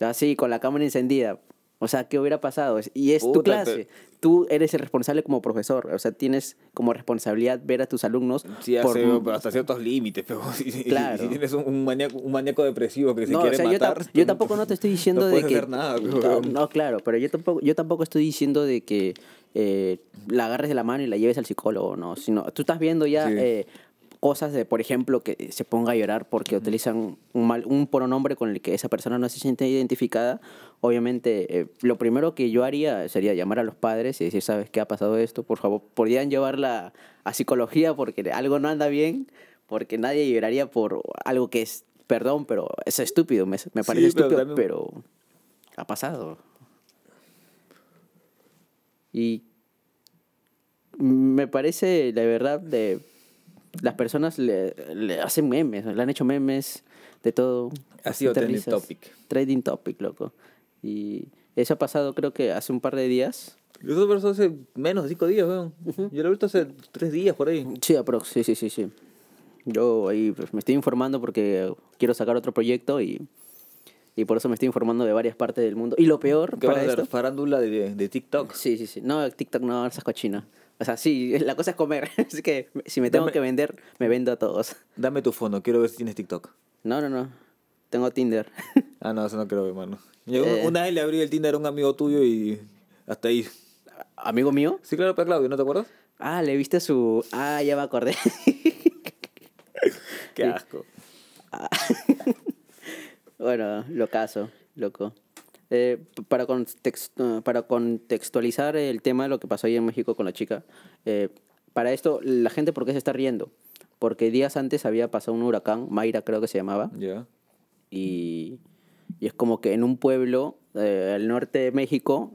S2: Así, con la cámara encendida. O sea, ¿qué hubiera pasado? Y es tu clase. Tú eres el responsable como profesor. O sea, tienes como responsabilidad ver a tus alumnos.
S1: Sí,
S2: por-
S1: hace- hasta ciertos límites, pero si,
S2: Claro.
S1: si tienes un, maníaco, un maníaco depresivo que se
S2: No, o
S1: quiere
S2: sea, yo,
S1: matar...
S2: yo tampoco no te estoy diciendo
S1: no
S2: de que...
S1: hacer nada,
S2: no, no, claro, pero yo tampoco, yo tampoco estoy diciendo de que eh, la agarres de la mano y la lleves al psicólogo, no. Sino, tú estás viendo ya
S1: Sí.
S2: eh, cosas de, por ejemplo, que se ponga a llorar porque utilizan un, mal, un pronombre con el que esa persona no se siente identificada. Obviamente, eh, lo primero que yo haría sería llamar a los padres y decir, ¿sabes qué ha pasado esto? Por favor, podrían llevarla a psicología porque algo no anda bien, porque nadie lloraría por algo que es, perdón, pero es estúpido, me, me parece
S1: Sí, pero
S2: estúpido,
S1: también-
S2: pero ha pasado. Y me parece, la verdad, de las personas le, le hacen memes, le han hecho memes de todo.
S1: Ha sido trending topic.
S2: Trending topic, loco. Y eso ha pasado creo que hace un par de días.
S1: Eso pasó hace menos de cinco días, weón. Yo lo he visto hace tres días por ahí.
S2: Sí, aprox, sí, sí, sí, sí. Yo ahí pues, me estoy informando porque quiero sacar otro proyecto y, y por eso me estoy informando de varias partes del mundo. Y lo peor
S1: ¿Qué vas
S2: para
S1: a hacer?
S2: esto...
S1: Farándula de, de TikTok.
S2: Sí, sí, sí. No, TikTok no, esas cochinas. O sea, sí, la cosa es comer. Así que si me tengo
S1: Dame-
S2: que vender, me vendo a todos.
S1: Dame tu fono, quiero ver si tienes TikTok.
S2: No, no, no. Tengo Tinder.
S1: Ah, no, eso no creo, hermano.
S2: Eh.
S1: Una vez le abrí el Tinder a un amigo tuyo y hasta ahí.
S2: ¿Amigo mío?
S1: Sí, claro, para Claudio, ¿no te acuerdas?
S2: Ah, le viste su... Ah, ya me acordé.
S1: Qué asco.
S2: bueno, lo caso, loco. Eh, para, context- para contextualizar el tema de lo que pasó ahí en México con la chica, eh, para esto, la gente, ¿por qué se está riendo? Porque días antes había pasado un huracán, Mayra creo que se llamaba,
S1: Ya.
S2: y, y es como que en un pueblo eh, al norte de México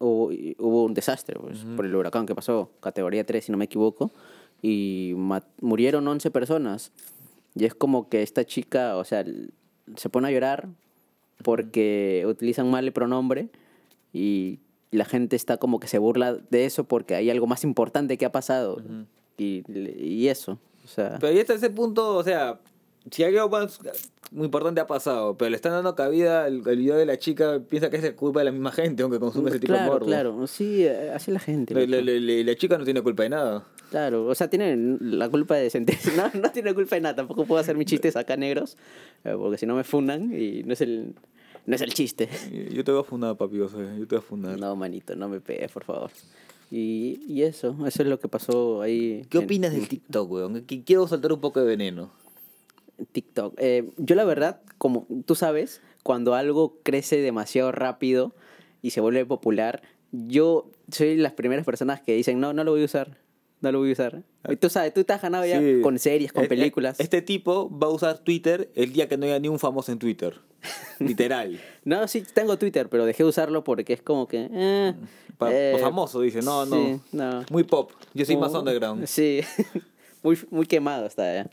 S2: hubo, hubo un desastre pues, por el huracán que pasó, categoría 3 si no me equivoco, y murieron 11 personas. Y es como que esta chica, o sea, se pone a llorar porque utilizan mal el pronombre y la gente está como que se burla de eso porque hay algo más importante que ha pasado. y, y eso, o sea...
S1: Pero ya hasta ese punto, o sea, si algo más muy importante ha pasado, pero le están dando cabida al video de la chica, piensa que es culpa de la misma gente, aunque consume ese tipo de
S2: claro,
S1: morbo.
S2: claro, sí, así la gente.
S1: La, la- la- la- chica no tiene culpa de nada.
S2: Claro, o sea, tiene la culpa de sentirse. No, no tiene culpa de nada. Tampoco puedo hacer mis chistes acá negros, eh, porque si no me fundan y no es el, no es el chiste.
S1: Yo te voy a fundar, papi, o sea, yo te voy a fundar.
S2: No, manito, no me pegues, por favor. Y, y eso, eso es lo que pasó ahí.
S1: ¿Qué
S2: en-
S1: opinas del TikTok, weón? Quiero soltar un poco de veneno.
S2: TikTok. Eh, yo la verdad, como tú sabes, cuando algo crece demasiado rápido y se vuelve popular, yo soy las primeras personas que dicen, no, no lo voy a usar. No lo voy a usar. Y tú sabes, tú has ganado ya
S1: Sí.
S2: con series, con
S1: Eh, eh,
S2: películas.
S1: Este tipo va a usar Twitter el día que no haya ni un famoso en Twitter. Literal.
S2: No, sí, tengo Twitter, pero dejé de usarlo porque es como que... eh,
S1: Pa-
S2: eh,
S1: famoso, dice. No, no.
S2: sí, no.
S1: Muy pop. Yo soy más underground.
S2: Sí, muy, muy quemado está ya.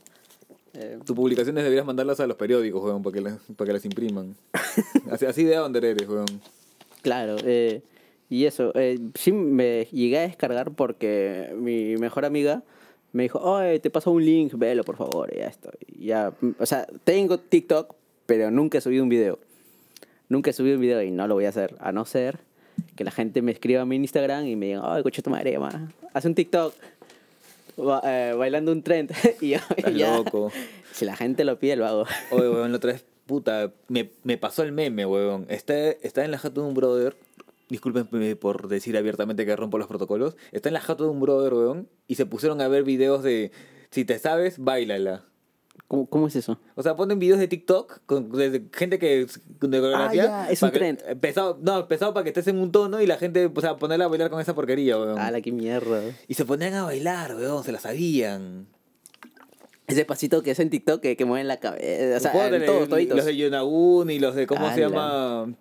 S2: Eh,
S1: Tus publicaciones deberías mandarlas a los periódicos, weón, para que las, para que las impriman. así, así de under eres, weón.
S2: claro, eh, y eso, eh, sí me llegué a descargar porque mi mejor amiga me dijo, oye, te paso un link, velo por favor, y ya estoy. Ya, o sea, tengo TikTok, pero nunca he subido un video. Nunca he subido un video y no lo voy a hacer, a no ser que la gente me escriba a mi Instagram y me diga, ay, coche tu madre, ma, haz un TikTok. ba- eh, bailando un trend y yo,
S1: Estás
S2: ya,
S1: loco.
S2: si la gente lo pide lo hago
S1: Oye, weón, la otra vez, puta, me, me pasó el meme, weón. Está, está en la jato de un brother. Discúlpenme por decir abiertamente que rompo los protocolos. Está en la jato de un brother, weón. Y se pusieron a ver videos de. Si te sabes, bailala.
S2: ¿Cómo, cómo es eso?
S1: O sea, ponen videos de TikTok con de gente que de coreografía.
S2: Ah, ya, es un
S1: que-
S2: trend.
S1: Empezado, no, empezado para que estés en un tono y la gente, o sea, ponerla a bailar con esa porquería, weón.
S2: ¡Hala, qué mierda!
S1: Y se ponían a bailar, weón, se la sabían.
S2: Ese pasito que es en TikTok que, que mueven la cabeza. O sea, en todos, toditos.
S1: Los de Yonagun y los de, ¿cómo se llama?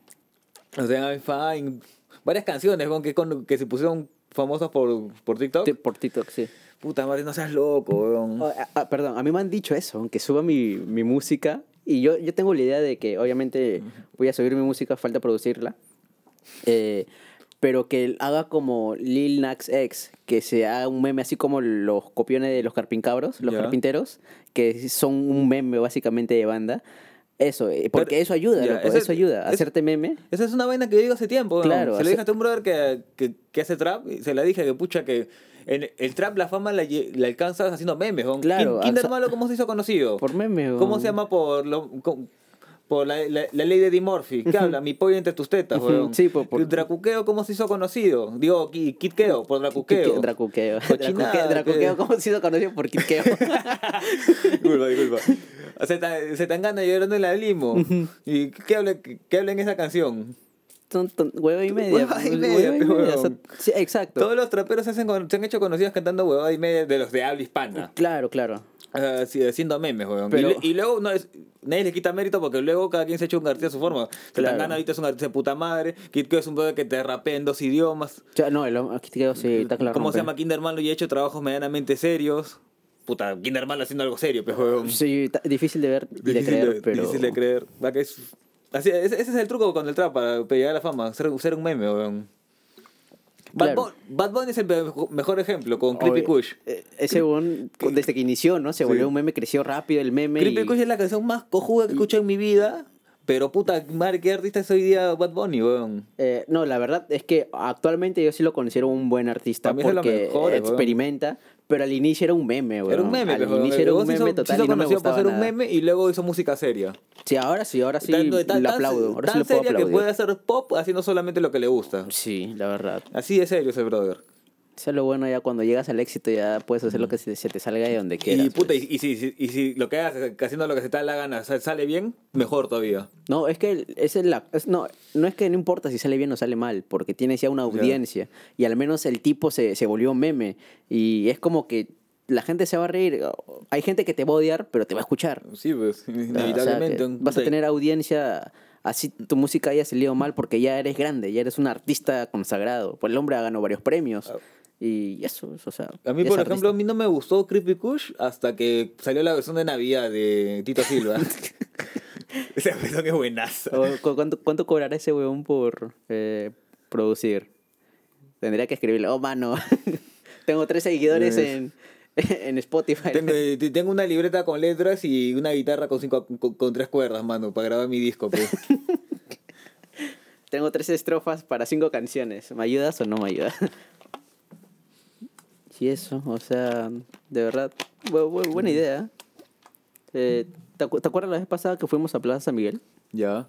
S1: Los de I'm Fine. Varias canciones, weón, que, con- que se pusieron famosas por, por TikTok.
S2: Ti- Por TikTok, sí.
S1: Puta madre, no seas loco, weón.
S2: Oh, ah, ah, perdón, a mí me han dicho eso, que suba mi, mi música. Y yo, yo tengo la idea de que, obviamente, voy a subir mi música, falta producirla. Eh, pero que haga como Lil Nas X, que se haga un meme así como los copiones de los carpincabros, los
S1: Ya.
S2: carpinteros, que son un meme básicamente de banda. Eso, eh, porque
S1: Pero-
S2: eso ayuda,
S1: ya,
S2: loco,
S1: ese-
S2: eso ayuda.
S1: es-
S2: Hacerte meme.
S1: Esa es una vaina que yo digo hace tiempo.
S2: Claro,
S1: Se
S2: hace-
S1: le dije a un brother que, que, que hace trap y se la dije que, pucha, que en el trap la fama la, la alcanzas haciendo memes, weón.
S2: Claro,
S1: Kin- Kinder Malo, ¿cómo se hizo conocido?
S2: Por meme,
S1: ¿Cómo se llama por lo, co- por la, la, la ley de Eddie Murphy? ¿Qué habla? Mi pollo entre tus tetas, weón.
S2: sí, por- por-
S1: Dracuqueo, ¿cómo se hizo conocido? Digo, Ki- Kitkeo, por Dracuqueo.
S2: Dracuqueo. Dracuqueo, Dracuqueo,
S1: que-
S2: ¿cómo se hizo conocido por Kitkeo?
S1: disculpa, disculpa. Se te, se te engana llorando en la limo. ¿Y qué habla, qué habla en esa canción?
S2: Hueva y media.
S1: Hueva y media,
S2: hueva y media,
S1: huevón.
S2: o sea, sí, exacto.
S1: Todos los traperos se, hacen se han hecho conocidos cantando huevada y media de los de habla hispana.
S2: Claro, claro.
S1: Ah, sí, haciendo memes, weón.
S2: Pero-
S1: Y, y luego no es, nadie le quita mérito porque luego cada quien se ha hecho un artista a su forma. Se
S2: Claro.
S1: gana ahorita es un artista de puta madre. Kid es un brother que te rapea en dos idiomas.
S2: Ya, no, el, Kitkeo sí, está claro.
S1: ¿Cómo se llama Kinderman? Lo he hecho trabajos medianamente serios. puta, Kinder Malo haciendo algo serio, pero weón.
S2: Sí, difícil de ver y de
S1: Difícil
S2: creer,
S1: de-
S2: pero...
S1: Difícil de creer. Va que es- así, ese, ese es el truco con el trap para llegar a la fama, ser, ser un meme, weón. Bad,
S2: Claro.
S1: Bunny, Bad Bunny es el me- mejor ejemplo con Creepy. Kush.
S2: Eh, Ese weón, desde que inició, ¿no? Se volvió
S1: Sí.
S2: un meme, creció rápido el meme.
S1: Creepy
S2: y-
S1: Kush es la canción más cojuda que he escuchado en mi vida. Pero puta madre, ¿qué artista es hoy día Bad Bunny, weón?
S2: Eh, no, la verdad es que actualmente yo sí lo considero un buen artista porque
S1: mejores, weón.
S2: Pero al inicio era un meme, weón.
S1: Era un meme,
S2: Al
S1: pero
S2: inicio era un
S1: hizo-
S2: meme
S1: se
S2: total
S1: hizo
S2: y no me
S1: por ser un
S2: nada.
S1: meme y luego hizo música seria.
S2: Sí, ahora sí, ahora sí
S1: Tanto- tan-
S2: lo aplaudo. Ahora sí
S1: tan
S2: lo puedo
S1: seria que
S2: aplaudir.
S1: puede hacer pop haciendo solamente lo que le gusta.
S2: Sí, la verdad.
S1: Así de serio ese brother.
S2: Eso es lo bueno ya cuando llegas al éxito ya puedes hacer lo que se, te salga de donde quieras.
S1: Y puta,
S2: pues.
S1: y, y si, y si lo que haces haciendo lo que se te da la gana sa- sale bien, mejor todavía.
S2: No, es que es la, es- no, no es que no importa si sale bien o sale mal, porque tienes ya una audiencia y al menos el tipo se, se volvió meme y es como que la gente se va a reír. Hay gente que te va a odiar, pero te va a escuchar.
S1: Sí, pues,
S2: O sea,
S1: inevitablemente.
S2: vas a tener audiencia así tu música haya salido mal porque ya eres grande, ya eres un artista consagrado. Pues el hombre ha ganado varios premios. Y eso, o sea.
S1: A mí, por ejemplo, a
S2: artista.
S1: mí no me gustó Creepy Kush hasta que salió la versión de Navidad de Tito Silva. Esa versión es buenaza.
S2: O, ¿cu- ¿Cuánto, ¿Cuánto cobrará ese weón por eh, producir? Tendría que escribirle, oh mano, tengo tres seguidores
S1: Yes.
S2: en, en Spotify.
S1: Tengo, eh, tengo una libreta con letras y una guitarra con, cinco, con, con tres cuerdas, mano, para grabar mi disco. Pues.
S2: Tengo tres estrofas para cinco canciones. ¿Me ayudas o no me ayudas? Sí, eso, o sea, de verdad, bu- bu- buena idea. Eh, ¿te, acu- te acuerdas la vez pasada que fuimos a Plaza San Miguel?
S1: ya.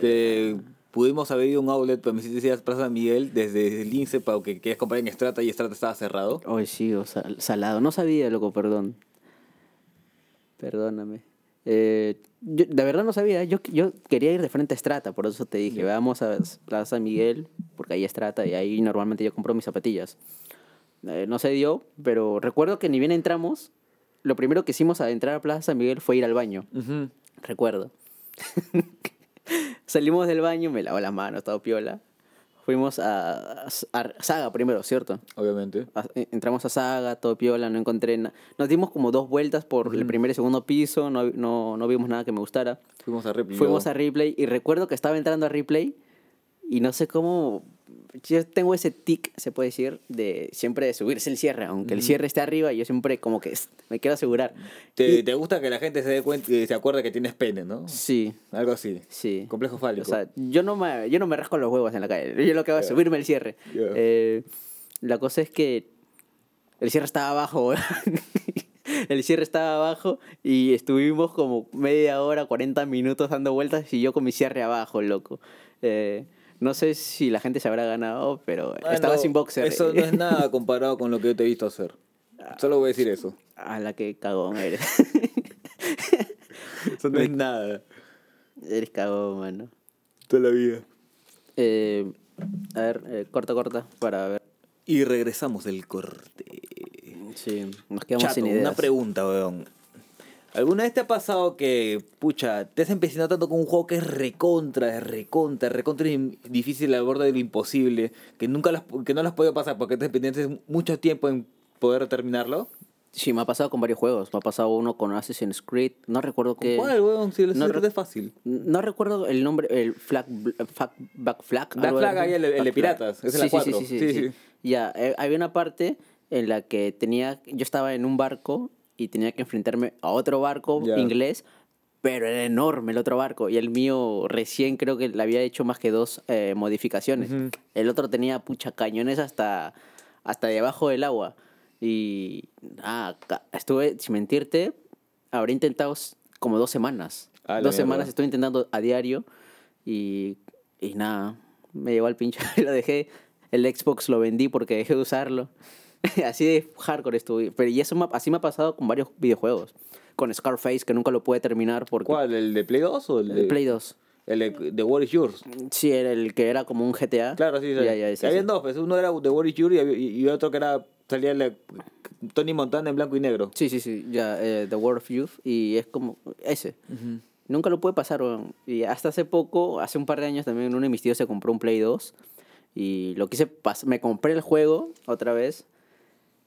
S1: Que pudimos haber ido a un outlet, pero me hiciste Plaza San Miguel desde el INSE para que querías comprar en Estrata y Estrata estaba cerrado.
S2: Ay, sí, o sea, salado. No sabía, loco, perdón. Perdóname. Eh, yo, de verdad no sabía. Yo, yo quería ir de frente a Estrata, por eso te dije, vamos a Plaza San Miguel, porque ahí Estrata y ahí normalmente yo compro mis zapatillas. Eh, no se dio, pero recuerdo que ni bien entramos, lo primero que hicimos al entrar a Plaza San Miguel fue ir al baño. Recuerdo. Salimos del baño, me lavo las manos, todo piola. Fuimos a, a Saga primero, ¿cierto?
S1: Obviamente.
S2: A- entramos a Saga, todo piola, no encontré nada. Nos dimos como dos vueltas por el primer y segundo piso, no, no, no vimos nada que me gustara.
S1: Fuimos a Ripley.
S2: Fuimos a Replay y recuerdo que estaba entrando a Replay y no sé cómo... Yo tengo ese tic, se puede decir, de siempre de subirse el cierre. Aunque el cierre esté arriba, yo siempre como que es- me quiero asegurar.
S1: ¿Te,
S2: Y-
S1: te gusta que la gente se dé cuenta y se acuerde que tienes pene, ¿no?
S2: Sí,
S1: Algo así.
S2: sí.
S1: Complejo fálico.
S2: O sea, yo no me, yo no me rasco los huevos en la calle. Yo lo que hago es
S1: Ya.
S2: subirme el cierre.
S1: Ya.
S2: Eh, la cosa es que el cierre estaba abajo. el cierre estaba abajo y estuvimos como media hora, 40 minutos dando vueltas y yo con mi cierre abajo, loco. Eh, no sé si la gente se habrá ganado, pero
S1: Ah,
S2: estaba sin boxer.
S1: Eso no es nada comparado con lo que yo te he visto hacer. Solo voy a decir eso.
S2: A la que cagón eres.
S1: Eso no es nada.
S2: eres cagón, mano.
S1: Toda la vida.
S2: Eh, a ver, eh, corta, corta, para ver.
S1: Y regresamos del corte.
S2: Sí, nos quedamos
S1: Chato,
S2: sin ideas.
S1: una pregunta, weón. ¿Alguna vez te ha pasado que, pucha, te has empecinado tanto con un juego que es recontra, es recontra, es recontra difícil al borde de lo imposible, que nunca las, que no las has podido pasar porque te pendientes mucho tiempo en poder terminarlo?
S2: Sí, me ha pasado con varios juegos. Me ha pasado uno con Assassin's Creed. No recuerdo qué.
S1: ¿Cuál, weón? Si lo
S2: no
S1: es fácil.
S2: No recuerdo el nombre, el Flag, Flag- Back Flag.
S1: Black
S2: algo
S1: Flag, ahí el- el de
S2: Back
S1: piratas, es
S2: Sí. Sí, sí, Sí,
S1: sí,
S2: sí. Ya, eh, había una parte en la que tenía, yo estaba en un barco y tenía que enfrentarme a otro barco
S1: Ya.
S2: inglés, pero era enorme el otro barco y el mío recién creo que le había hecho más que dos eh, modificaciones. El otro tenía pucha cañones hasta, hasta debajo del agua. Y ah, estuve, sin mentirte, habré intentado como dos semanas.
S1: Ah,
S2: dos semanas estuve intentando a diario y, y nada, me llevó al pincho y lo dejé. El Xbox lo vendí porque dejé de usarlo. así de hardcore estuve. Pero y eso me así me ha pasado con varios videojuegos. Con Scarface, que nunca lo pude terminar porque...
S1: ¿Cuál? ¿El de Play 2 o el de
S2: El Play 2.
S1: El de The War is Yours.
S2: Sí, era el que era como un GTA.
S1: Claro, sí, sí.
S2: Ya, ya, ese,
S1: Habían
S2: sí.
S1: dos, pues uno era The War is Yours y, y, otro que era salía la- Tony Montana en blanco y negro.
S2: Sí, sí, sí, ya, eh, The World of Youth, y es como ese. Nunca lo pude pasar, weón. Y hasta hace poco, hace un par de años también, uno de mis tíos se compró un Play 2, y lo quise pas- me compré el juego otra vez,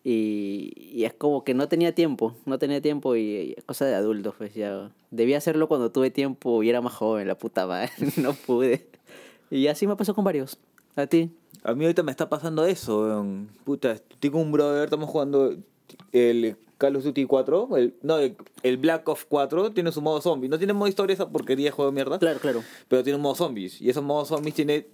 S2: Y, y es como que no tenía tiempo, no tenía tiempo y es cosa de adultos, pues ya. Debía hacerlo cuando tuve tiempo y era más joven, la puta madre, no pude. Y así me pasó con varios. ¿A ti?
S1: A mí ahorita me está pasando eso, weón. Puta, tengo un brother, estamos jugando el Call of Duty 4, el, no, el, el Black Ops 4 tiene su modo zombie. No tiene modo historia esa porquería de juego de mierda,
S2: Claro, claro.
S1: pero tiene un modo zombies. Y esos modos zombies tiene...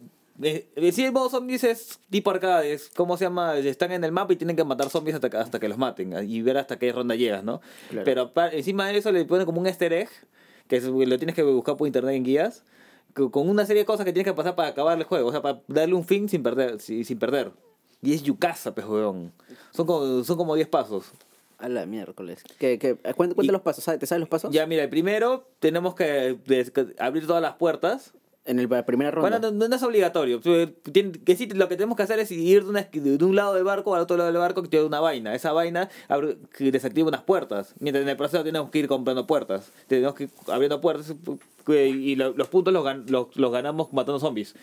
S1: Eh, eh, el modo zombies es tipo arcade, es, ¿cómo se llama? Están en el mapa y tienen que matar zombies hasta que, hasta que los maten y ver hasta qué ronda llegas, ¿no?
S2: Claro.
S1: Pero pa- encima de eso le ponen como un easter egg, que es- lo tienes que buscar por internet en guías, co- con una serie de cosas que tienes que pasar para acabar el juego, o sea, para darle un fin sin perder. si- sin perder. Y es Yukasa, pues, weón. Son como, son como 10 pasos.
S2: A la miércoles. ¿Qué, qué? Cuenta
S1: Y-
S2: los pasos, ¿sabes? ¿te sabes los pasos?
S1: Ya, mira, el primero tenemos que abrir todas las puertas.
S2: En el- la primera ronda.
S1: Bueno, no, no es obligatorio. Que sí, lo que tenemos que hacer es ir de, una de un lado del barco al otro lado del barco que tiene una vaina. Esa vaina abre- que desactiva unas puertas. Mientras en el proceso tenemos que ir comprando puertas. Tenemos que ir abriendo puertas y lo- los puntos los, gan- los, los ganamos matando zombies.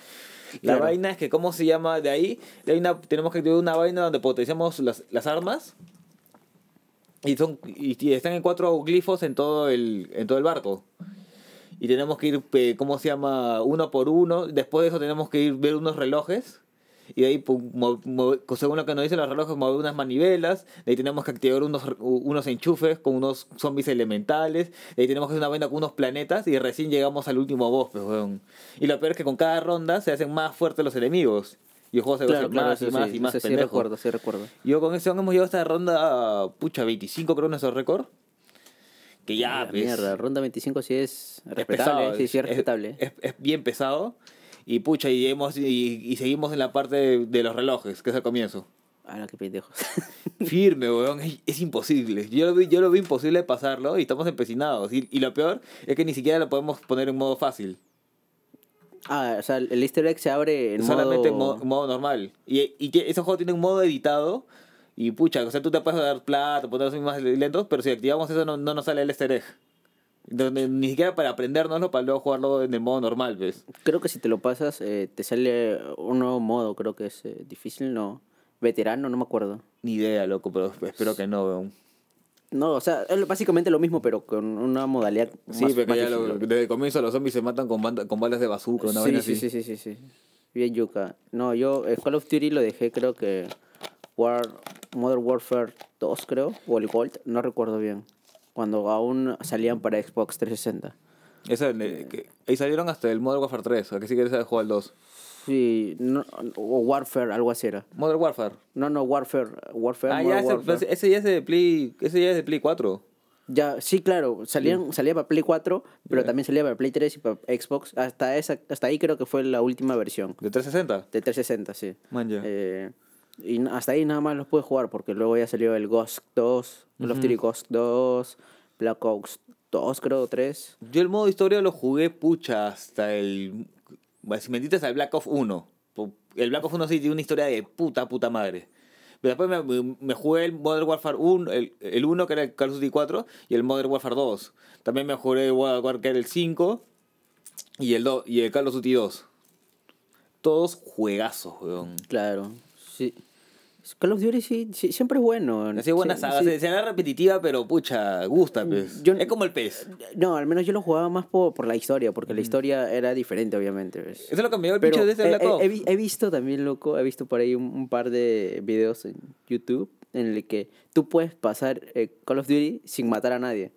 S1: La
S2: Claro.
S1: vaina es que, ¿cómo se llama? De ahí, de ahí una- tenemos que activar una vaina donde potenciamos las, las armas. Y, son, y, y están en cuatro glifos en todo el, en todo el barco. Y tenemos que ir, eh, ¿cómo se llama? Uno por uno. Después de eso tenemos que ir ver unos relojes. Y de ahí, según lo que nos dicen los relojes, mover unas manivelas. De ahí tenemos que activar unos, unos enchufes con unos zombies elementales. De ahí tenemos que hacer una vaina con unos planetas. Y recién llegamos al último boss, pues, weón. Y lo peor es que con cada ronda se hacen más fuertes los enemigos. Y el juego se va
S2: Claro, claro,
S1: más y más y más
S2: eso sí recuerdo, sí recuerdo.
S1: Yo con eso hemos llegado a esta ronda, pucha, 25 creo nuestro récord. Que ya,
S2: La
S1: pues,
S2: mierda, ronda 25 sí es
S1: es
S2: respetable,
S1: pesado.
S2: sí, sí es
S1: es-
S2: respetable.
S1: Es, es bien pesado. Y pucha, y, hemos, y, y seguimos en la parte de, de los relojes, que es el comienzo.
S2: Ah, qué pendejos.
S1: Firme, weón, es, es imposible. Yo lo, vi, yo lo vi imposible pasarlo y estamos empecinados. Y, y lo peor es que ni siquiera lo podemos poner en modo fácil.
S2: ah, o sea, el easter egg se abre en
S1: solamente
S2: modo...
S1: en modo, modo normal. Y, y que ese juego tiene un modo editado. Y pucha, o sea, tú te puedes dar plata, poner los más lentos, pero si activamos eso no, no nos sale el easter egg. Donde- ni siquiera para aprendérnoslo, para luego jugarlo en el modo normal, ¿ves?
S2: Creo que si te lo pasas, eh, te sale un nuevo modo, creo que es eh, difícil, no. Veterano, no me acuerdo.
S1: Ni idea, loco, pero espero que no, weón.
S2: No, o sea, es básicamente lo mismo, pero con una modalidad
S1: Sí,
S2: más,
S1: porque
S2: más
S1: ya lo- desde el comienzo los zombies se matan con, banda- con balas de bazooka, una
S2: sí,
S1: vaina
S2: sí,
S1: así.
S2: sí, sí, sí, sí. Bien yuca. No, yo eh, Call of Duty lo dejé creo que War, Modern Warfare 2 creo, o el Gold, no recuerdo bien. Cuando aún salían para Xbox 360.
S1: Esa, eh, que- ahí salieron hasta el Modern Warfare 3, ¿a que sí quieres jugar el 2?
S2: Sí, no, o Warfare, algo así era.
S1: Modern Warfare.
S2: No, no, Warfare, Warfare,
S1: Ah, ya, ese,
S2: Warfare.
S1: pues, ese ya es de Play, ese ya es de Play 4.
S2: Ya, sí, claro, salían, salía para Play 4, pero también salía para Play 3 y para Xbox. Hasta esa, hasta ahí creo que fue la última versión.
S1: ¿De 360?
S2: De 360, sí.
S1: Man, ya.
S2: Eh, y hasta ahí nada más los pude jugar porque luego ya salió el Ghost 2, Call of Duty Ghost 2, Black Ops 2 creo, 3.
S1: Yo el modo historia lo jugué, pucha, hasta el... bueno, Si me entiendes, al Black Ops 1. Po- El Black Ops 1 sí tiene una historia de puta, puta madre. Pero después me, me- me jugué el Modern Warfare 1, el, el 1 que era el Call of Duty 4 y el Modern Warfare 2. También me jugué el World War que era el 5 y el, 2, y el Call of Duty 2. Todos juegazos, weón.
S2: Claro, sí. Call of Duty sí, sí, siempre es bueno.
S1: Así buena
S2: Sí,
S1: saga, se, será repetitiva, pero pucha, gusta, pues.
S2: Yo-
S1: es como el pez.
S2: No, al menos yo lo jugaba más por, por la historia, porque la historia era diferente, obviamente. ¿ves?
S1: Eso es lo dio el
S2: Pero
S1: pinche de este
S2: he, he- visto también, loco, he visto por ahí un, un par de videos en YouTube en el que tú puedes pasar eh, Call of Duty sin matar a nadie.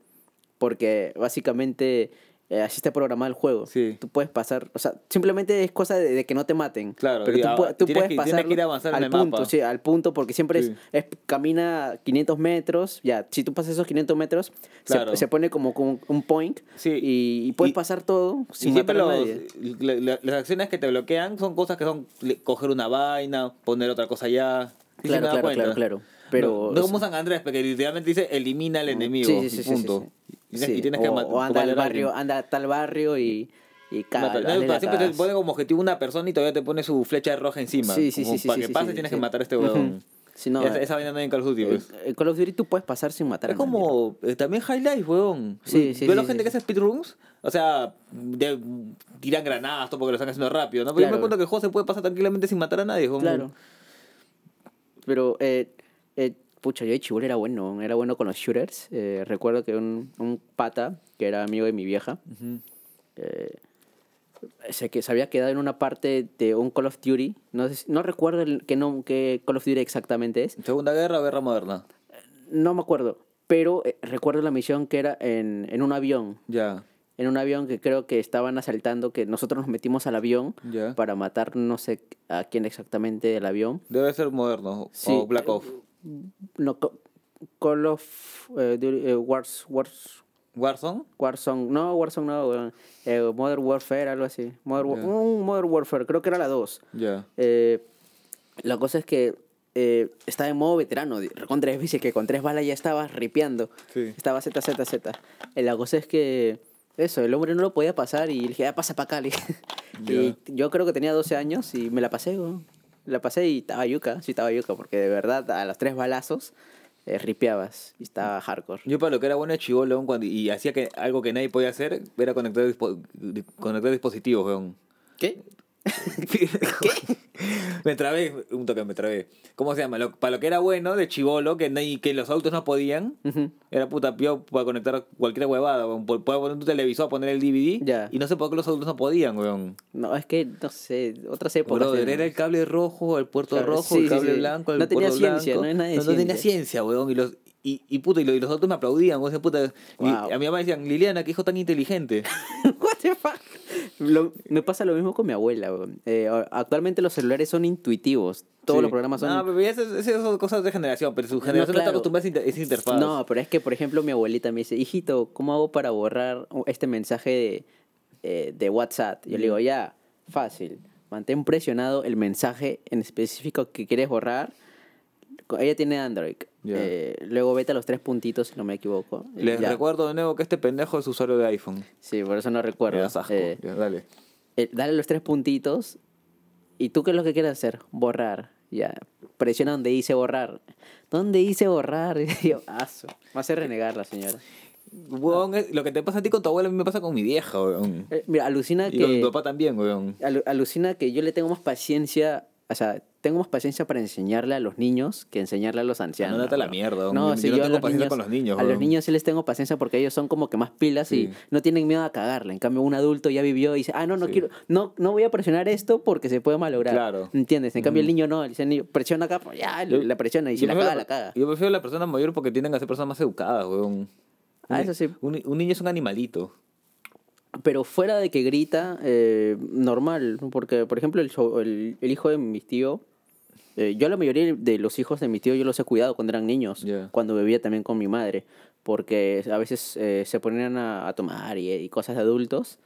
S2: Porque básicamente eh, así está programado el juego.
S1: Sí.
S2: Tú puedes pasar, o sea, simplemente es cosa de, de que no te maten.
S1: Claro,
S2: pero tú, puedes
S1: que-
S2: pasar
S1: tienes que ir avanzando
S2: al
S1: en el
S2: punto,
S1: mapa.
S2: sí, al punto, porque siempre
S1: Sí.
S2: es, es- camina 500 metros, ya, si tú pasas esos 500 metros, se-
S1: Claro.
S2: se, pone como, como un point
S1: Sí.
S2: y, y puedes
S1: Y-
S2: pasar todo
S1: Y siempre
S2: a
S1: los-
S2: nadie.
S1: la- la- las acciones que te bloquean son cosas que son coger una vaina, poner otra cosa allá.
S2: Claro, claro, claro, claro. Pero,
S1: no, no como San Andrés, porque literalmente dice elimina al enemigo.
S2: Sí, sí, sí,
S1: y
S2: sí, sí,
S1: punto. Y tienes-
S2: Sí,
S1: y tienes que
S2: o, o anda al barrio, anda a tal barrio y, y
S1: no,
S2: la
S1: siempre te pone como objetivo una persona y todavía te pone su flecha roja encima.
S2: Sí, sí,
S1: Como
S2: sí, sí,
S1: Para que pase tienes que matar a este huevón.
S2: Sí, no,
S1: esa,
S2: eh,
S1: esa vaina no hay en Call of Duty,
S2: En
S1: pues.
S2: en Call of Duty tú puedes pasar sin matar
S1: Es
S2: a nadie.
S1: como eh, también High Life, weón.
S2: Sí, sí,
S1: Veo la
S2: sí,
S1: gente
S2: sí.
S1: que hace speedruns, o sea, de- tiran granadas, todo porque lo están haciendo rápido, ¿no? Pero yo me
S2: Claro.
S1: cuento que el juego se puede pasar tranquilamente sin matar a nadie, weón.
S2: Claro. Pero, eh, eh, pucha, yo de chibolo era bueno, era bueno con los shooters. Eh, recuerdo que un, un pata, que era amigo de mi vieja, eh, se, que se había quedado en una parte de un Call of Duty. No, sé no recuerdo el, qué, no, qué Call of Duty exactamente es.
S1: Segunda guerra o guerra moderna.
S2: No me acuerdo. Pero eh, recuerdo la misión que era en, en un avión.
S1: Ya.
S2: En un avión que creo que estaban asaltando, que nosotros nos metimos al avión
S1: Ya.
S2: para matar no sé a quién exactamente del avión.
S1: Debe ser moderno.
S2: Sí.
S1: O Black Ops.
S2: No, Call of eh, eh, Wars, Wars,
S1: Warzone.
S2: Warzone, no, Warzone no. Eh, Modern Warfare, algo así. Modern, Wa-
S1: Ya.
S2: un Modern Warfare, creo que era la 2.
S1: Ya.
S2: Eh, la cosa es que eh, estaba en modo veterano, con tres veces que con tres balas ya estaba ripeando.
S1: Sí.
S2: Estaba Z, Z, Z. Eh, la cosa es que eso, el hombre no lo podía pasar y le dije, ya pasa para acá. dije. Y yo creo que tenía 12 años y me la pasé. La pasé y estaba yuca, sí estaba yuca, porque de verdad a los tres balazos eh, ripeabas y estaba hardcore.
S1: Yo para lo que era bueno de chivolo cuando y hacía que algo que nadie podía hacer era conectar, dispo- di- conectar dispositivos, weón.
S2: ¿Qué?
S1: me trabé, un toque me trabé. ¿Cómo se llama? Lo- para lo que era bueno de chivolo, que, nadie- que los autos no podían,
S2: Ujú.
S1: era puta pío para conectar cualquier huevada. Puedes poner tu televisor, poner el DVD, y no sé por qué los autos no podían, weón.
S2: No, es que, no sé, otras épocas. Eran-
S1: era el cable rojo, el puerto
S2: Claro,
S1: rojo,
S2: sí,
S1: el
S2: sí,
S1: cable
S2: sí.
S1: blanco, el
S2: No tenía
S1: puerto
S2: ciencia,
S1: blanco.
S2: no nada de
S1: no, no tenía
S2: ciencia.
S1: ciencia, weón. Y los, y, y puta, y los, y los autos me aplaudían, weón. Puta, y
S2: Wow.
S1: a mi mamá decían, Liliana, qué hijo tan inteligente.
S2: What the fuck? Lo- me pasa lo mismo con mi abuela. Eh, actualmente los celulares son intuitivos. Todos
S1: Sí.
S2: los programas son.
S1: No, pero esas, son cosas de generación, pero su generación no,
S2: claro.
S1: está acostumbrada a esa inter- esa interfaz.
S2: No, pero es que, por ejemplo, mi abuelita me dice, hijito, ¿cómo hago para borrar este mensaje de, eh, de WhatsApp? Yo le digo, ya, fácil. Mantén presionado el mensaje en específico que quieres borrar. Ella tiene Android. Eh, luego vete a los tres puntitos, si no me equivoco.
S1: Les
S2: ya.
S1: recuerdo de nuevo que este pendejo es usuario de iPhone.
S2: Sí, por eso no recuerdo.
S1: Me.
S2: Eh,
S1: Ya, dale.
S2: eh, dale los tres puntitos. ¿Y tú qué es lo que quieres hacer? Borrar. Ya. Presiona donde dice borrar. ¿Dónde dice borrar? Y yo, aso. Va a hacer renegar la señora.
S1: Weón, lo que te pasa a ti con tu abuela a mí me pasa con mi vieja, weón.
S2: Eh, mira, alucina
S1: Y con mi
S2: que.
S1: papá también, weón.
S2: alu- alucina que yo le tengo más paciencia. O sea, tengo más paciencia para enseñarle a los niños que enseñarle a los ancianos.
S1: Ándate a la mierda,
S2: No,
S1: yo-
S2: sí,
S1: yo no
S2: a
S1: tengo
S2: los
S1: paciencia con los niños,
S2: A los niños sí les tengo paciencia porque ellos son como que más pilas
S1: Sí.
S2: y no tienen miedo a cagarla. En cambio, un adulto ya vivió y dice, ah, no, no
S1: Sí.
S2: quiero, no, no voy a presionar esto porque se puede malograr.
S1: Claro.
S2: ¿Entiendes? En cambio, el niño no, dice, "Niño, presiona acá, pues ya,
S1: Yo-
S2: la presiona y si la caga, la caga.
S1: Yo prefiero la persona mayor porque tienden a ser personas más educadas, weón.
S2: Ah, eso sí.
S1: Un, un niño es un animalito.
S2: Pero fuera de que grita, eh, normal, ¿no? porque por ejemplo el, el, el hijo de mi tío, eh, yo la mayoría de los hijos de mi tío yo los he cuidado cuando eran niños,
S1: Ya.
S2: cuando vivía también con mi madre, porque a veces eh, se ponían a, a tomar y, y cosas de adultos.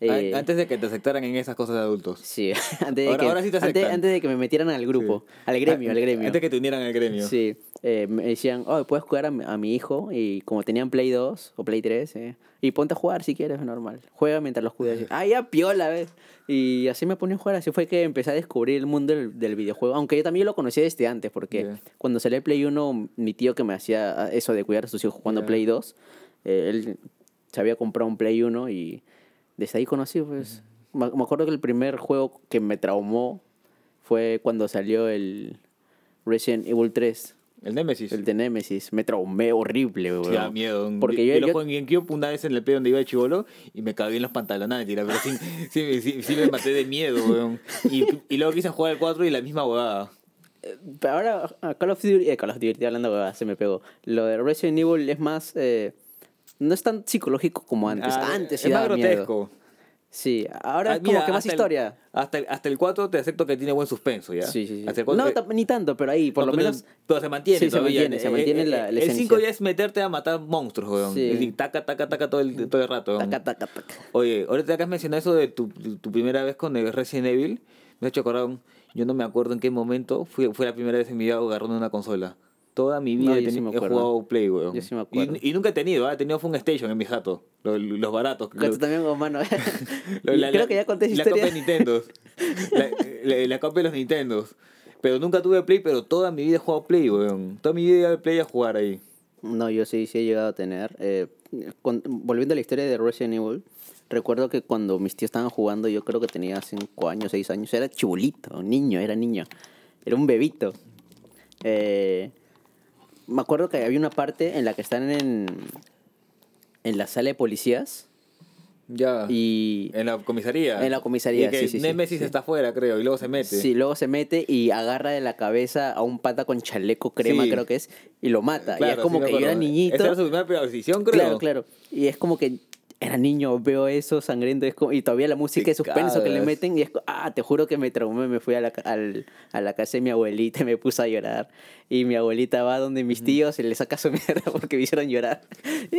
S2: eh,
S1: Antes de que te aceptaran en esas cosas de adultos.
S2: Sí, antes de,
S1: Ahora-
S2: que,
S1: ahora sí te
S2: antes, antes de que me metieran al grupo,
S1: Sí.
S2: al gremio, al gremio.
S1: Antes que te unieran al gremio.
S2: Sí, eh, me decían, oh, puedes cuidar a a mi hijo y como tenían Play 2 o Play 3, eh, y ponte a jugar si quieres, es normal. Juega mientras los cuidas. Ah, ya piola, ¿ves? Y así me ponía a jugar, así fue que empecé a descubrir el mundo del, del videojuego, aunque yo también lo conocía desde antes, porque cuando salió el Play 1, mi tío que me hacía eso de cuidar a sus hijos jugando. Play 2, eh, él se había comprado un Play 1 y desde ahí conocí, pues. Me me acuerdo que el primer juego que me traumó fue cuando salió el Resident Evil 3.
S1: El Nemesis.
S2: El de Nemesis. Me traumé horrible,
S1: Sí,
S2: weón.
S1: da miedo.
S2: Porque
S1: yo,
S2: yo,
S1: lo
S2: yo-
S1: jugué en GameCube una vez en el play donde iba de chivolo y me cagué en los pantalones, mentira, pero sí, sí, sí, sí me maté de miedo, weón. Y, y luego quise jugar el 4 y la misma huevada.
S2: Pero ahora a Call of Duty, eh, Call of Duty, hablando de huevadas, se me pegó. Lo de Resident Evil es más... eh, no es tan psicológico como antes.
S1: Ah,
S2: antes sí
S1: es más
S2: miedo. Sí, ahora
S1: Ah,
S2: es como
S1: mira,
S2: que más
S1: hasta el-
S2: historia.
S1: hasta, el, hasta el 4 te acepto que tiene buen suspenso, ¿ya?
S2: Sí, sí, sí.
S1: Hasta el 4
S2: No, ni tanto, pero ahí, por
S1: no,
S2: lo
S1: pero-
S2: menos...
S1: Pero se mantiene
S2: Sí, se
S1: todavía.
S2: mantiene, se
S1: Eh,
S2: mantiene
S1: eh,
S2: la- la
S1: El 5
S2: esencia.
S1: ya es meterte a matar monstruos, weón.
S2: Sí.
S1: Taca, taca, taca todo el, todo el rato. weón.
S2: Taca, taca, taca.
S1: Oye, ahorita que has mencionado eso de tu, tu, tu primera vez con el Resident Evil, me ha hecho acordar, yo no me acuerdo en qué momento fue, fue la primera vez en mi vida agarrando una consola. Toda mi vida
S2: No,
S1: he,
S2: sí
S1: jugado Play, weón.
S2: Yo sí me acuerdo.
S1: Y, y nunca he tenido, ¿ah? he tenido Fun Station en mi jato, los, los baratos. Los-
S2: también, oh, mano. Creo
S1: la-
S2: que ya conté esa
S1: La
S2: historia.
S1: copia de Nintendo. la, la, la copia de los Nintendos. Pero nunca tuve Play, pero toda mi vida he jugado Play, weón. Toda mi vida he Play a jugar ahí.
S2: No, yo sí, sí he llegado a tener. eh, con- volviendo a la historia de Resident Evil, recuerdo que cuando mis tíos estaban jugando, yo creo que tenía 5 años, 6 años, era chibulito, niño, era niño. Era un bebito. Eh, me acuerdo que había una parte en la que están en, en la sala de policías
S1: Ya.
S2: y
S1: En la comisaría.
S2: En la comisaría,
S1: Y que
S2: sí, sí,
S1: Nemesis
S2: sí.
S1: está afuera, creo, y luego se mete.
S2: sí, luego se mete y agarra de la cabeza a un pata con chaleco crema, creo que es, y lo mata. y es como que yo era niñito.
S1: Esa era su primera creo.
S2: Claro, claro. Y es como que era niño, veo eso sangriento, es como, y todavía la música de suspenso que le meten, y es como, ah, te juro que me traumé, me fui a la, al- a la casa de mi abuelita y me puse a llorar. Y mi abuelita va donde mis tíos y le saca su mierda porque me hicieron llorar.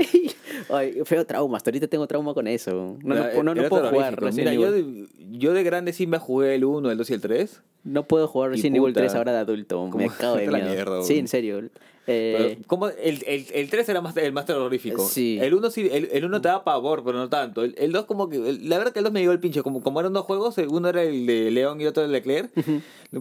S2: Ay, feo trauma, hasta ahorita tengo trauma con eso. No, no, no, no
S1: era
S2: puedo jugar
S1: Mira, yo de, yo de grande sí me jugué el 1, el 2 y el 3.
S2: No puedo jugar Resident Evil
S1: puta,
S2: 3 ahora de adulto, me
S1: ¿cómo
S2: cago de miedo.
S1: mierda,
S2: sí, en serio. Eh,
S1: ¿cómo? El, el, el 3 era más, el más terrorífico.
S2: Sí.
S1: El 1 sí, el, el 1 te da pavor, pero no tanto. El, el 2 como que, la verdad que el 2 me llegó el pinche. Como, como eran dos juegos, el uno era el de León y otro el de Leclerc.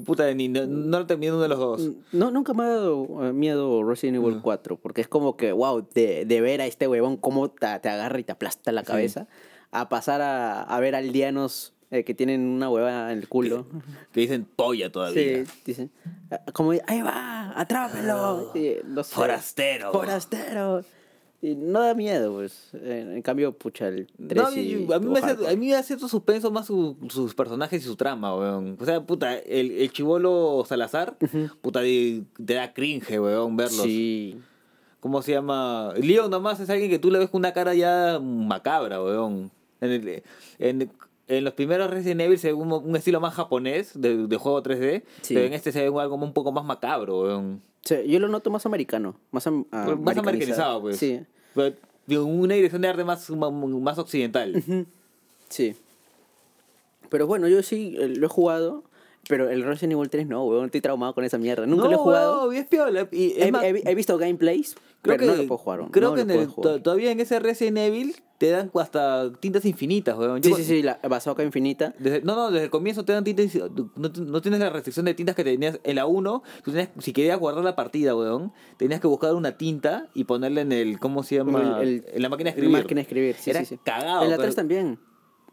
S1: Puta, ni, no, no lo terminé uno de los dos.
S2: No, nunca me ha dado eh, miedo Resident Evil 4, porque es como que, wow, de, de ver a este huevón cómo te, te agarra y te aplasta la cabeza, a pasar a, a ver aldeanos eh, que tienen una hueva en el culo.
S1: Que dicen polla todavía.
S2: Sí, dicen, ah, como, ahí va, atrápelo. Y, no sé,
S1: Forastero.
S2: Forastero. Y no da miedo, pues. En, en cambio, pucha, el 3
S1: No,
S2: y
S1: yo- a, mí me hace, a mí me hace cierto suspenso más su- sus personajes y su trama, weón. O sea, puta, el, el chivolo Salazar, puta, te da cringe, weón, verlos.
S2: Sí.
S1: ¿Cómo se llama? Leon nomás es alguien que tú le ves con una cara ya macabra, weón. En, el- en, en los primeros Resident Evil se ve un, un estilo más japonés de, de juego 3D,
S2: Sí.
S1: pero en este se ve algo un poco más macabro, weón.
S2: Sí, yo lo noto más americano, más, am- ah,
S1: Pues más americanizado, pues.
S2: Sí.
S1: Pero, de una dirección de arte más, más occidental.
S2: Sí. Pero bueno, yo sí eh, lo he jugado, pero el Resident Evil 3 no, weón, estoy traumado con esa mierda. Nunca
S1: No,
S2: lo he jugado.
S1: y es piola. Y es
S2: He,
S1: más,
S2: he- he visto gameplays,
S1: creo
S2: pero
S1: que,
S2: no lo puedo jugar.
S1: Creo
S2: No
S1: que en el-
S2: jugar.
S1: todavía en ese Resident Evil te dan hasta tintas infinitas, weón.
S2: Sí,
S1: Yo-
S2: sí, sí, la bazooka infinita.
S1: Desde- no, no, desde el comienzo te dan tintas. No, no tienes la restricción de tintas que tenías en la 1. Tú tenías, si querías guardar la partida, weón, tenías que buscar una tinta y ponerla en el. ¿Cómo se llama?
S2: El- el-
S1: en la máquina de
S2: La
S1: escribir.
S2: máquina de escribir, sí,
S1: Era
S2: sí, sí.
S1: cagado.
S2: En la
S1: pero-
S2: 3 también.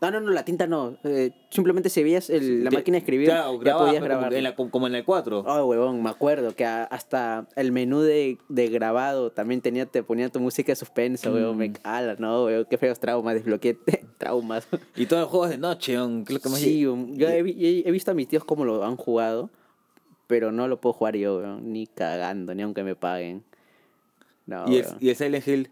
S2: No, no, no, la tinta no. eh, simplemente si veías el- la
S1: te-
S2: máquina de escribir,
S1: Claro,
S2: ya podías grabar.
S1: en la- como en el 4.
S2: Oh, huevón, me acuerdo que a- hasta el menú de, de grabado también tenía, te ponía tu música de suspenso, huevón.
S1: Mm.
S2: Me cala, no, huevón, qué feos traumas, desbloqueé traumas.
S1: Y todos los juegos de noche, que es lo que más
S2: Sí, huevón, yo he, vi- he- he visto a mis tíos cómo lo han jugado, pero no lo puedo jugar yo, huevón, ni cagando, ni aunque me paguen. No,
S1: y, el,
S2: huevón.
S1: y el Silent Hill.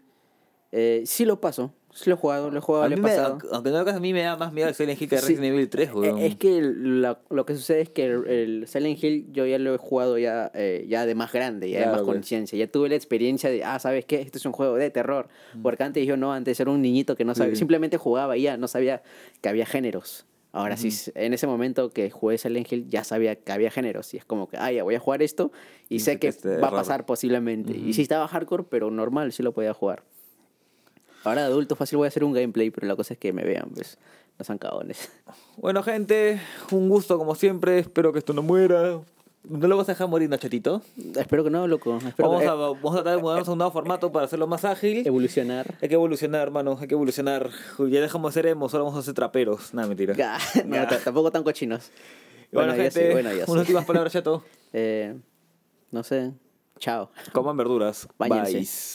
S2: Eh, sí lo paso, sí lo he jugado, lo he jugado, lo he pasado.
S1: aunque aunque no lo a mí me da más miedo el Silent Hill que
S2: Sí.
S1: Resident Evil 3,
S2: Eh,
S1: weón.
S2: Es que la- lo que sucede es que el, el Silent Hill yo ya lo he jugado ya, eh, ya de más grande, ya de
S1: Claro,
S2: más
S1: pues.
S2: conciencia. Ya tuve la experiencia de, ah, ¿sabes qué? Este es un juego de terror. Porque antes yo no, antes era un niñito que no sabía,
S1: Mm.
S2: Simplemente jugaba y ya, no sabía que había géneros. Ahora sí, en ese momento que jugué Silent Hill ya sabía que había géneros y es como que, ah, ya voy a jugar esto y,
S1: Y
S2: sé que
S1: que es de
S2: va a pasar posiblemente. Y sí estaba hardcore, pero normal, sí lo podía jugar. Ahora de adulto fácil voy a hacer un gameplay, pero la cosa es que me vean, pues, no sean cagones.
S1: Bueno, gente, un gusto como siempre. Espero que esto no muera. ¿No lo vas a dejar morir, Nachetito?
S2: Espero que no, loco. Espero
S1: Vamos
S2: que-
S1: a, vamos a tratar de mudarnos a un nuevo formato para hacerlo más ágil.
S2: evolucionar.
S1: Hay que evolucionar, hermano. Hay que evolucionar. Ya dejamos de ser emos, ahora vamos a ser traperos. Nada, mentira.
S2: No, tampoco tan cochinos.
S1: Bueno,
S2: ya
S1: gente,
S2: sí, bueno, sí.
S1: unas últimas palabras, chato.
S2: Eh, no sé. Chao.
S1: Coman verduras.
S2: Báñense.
S1: Bye.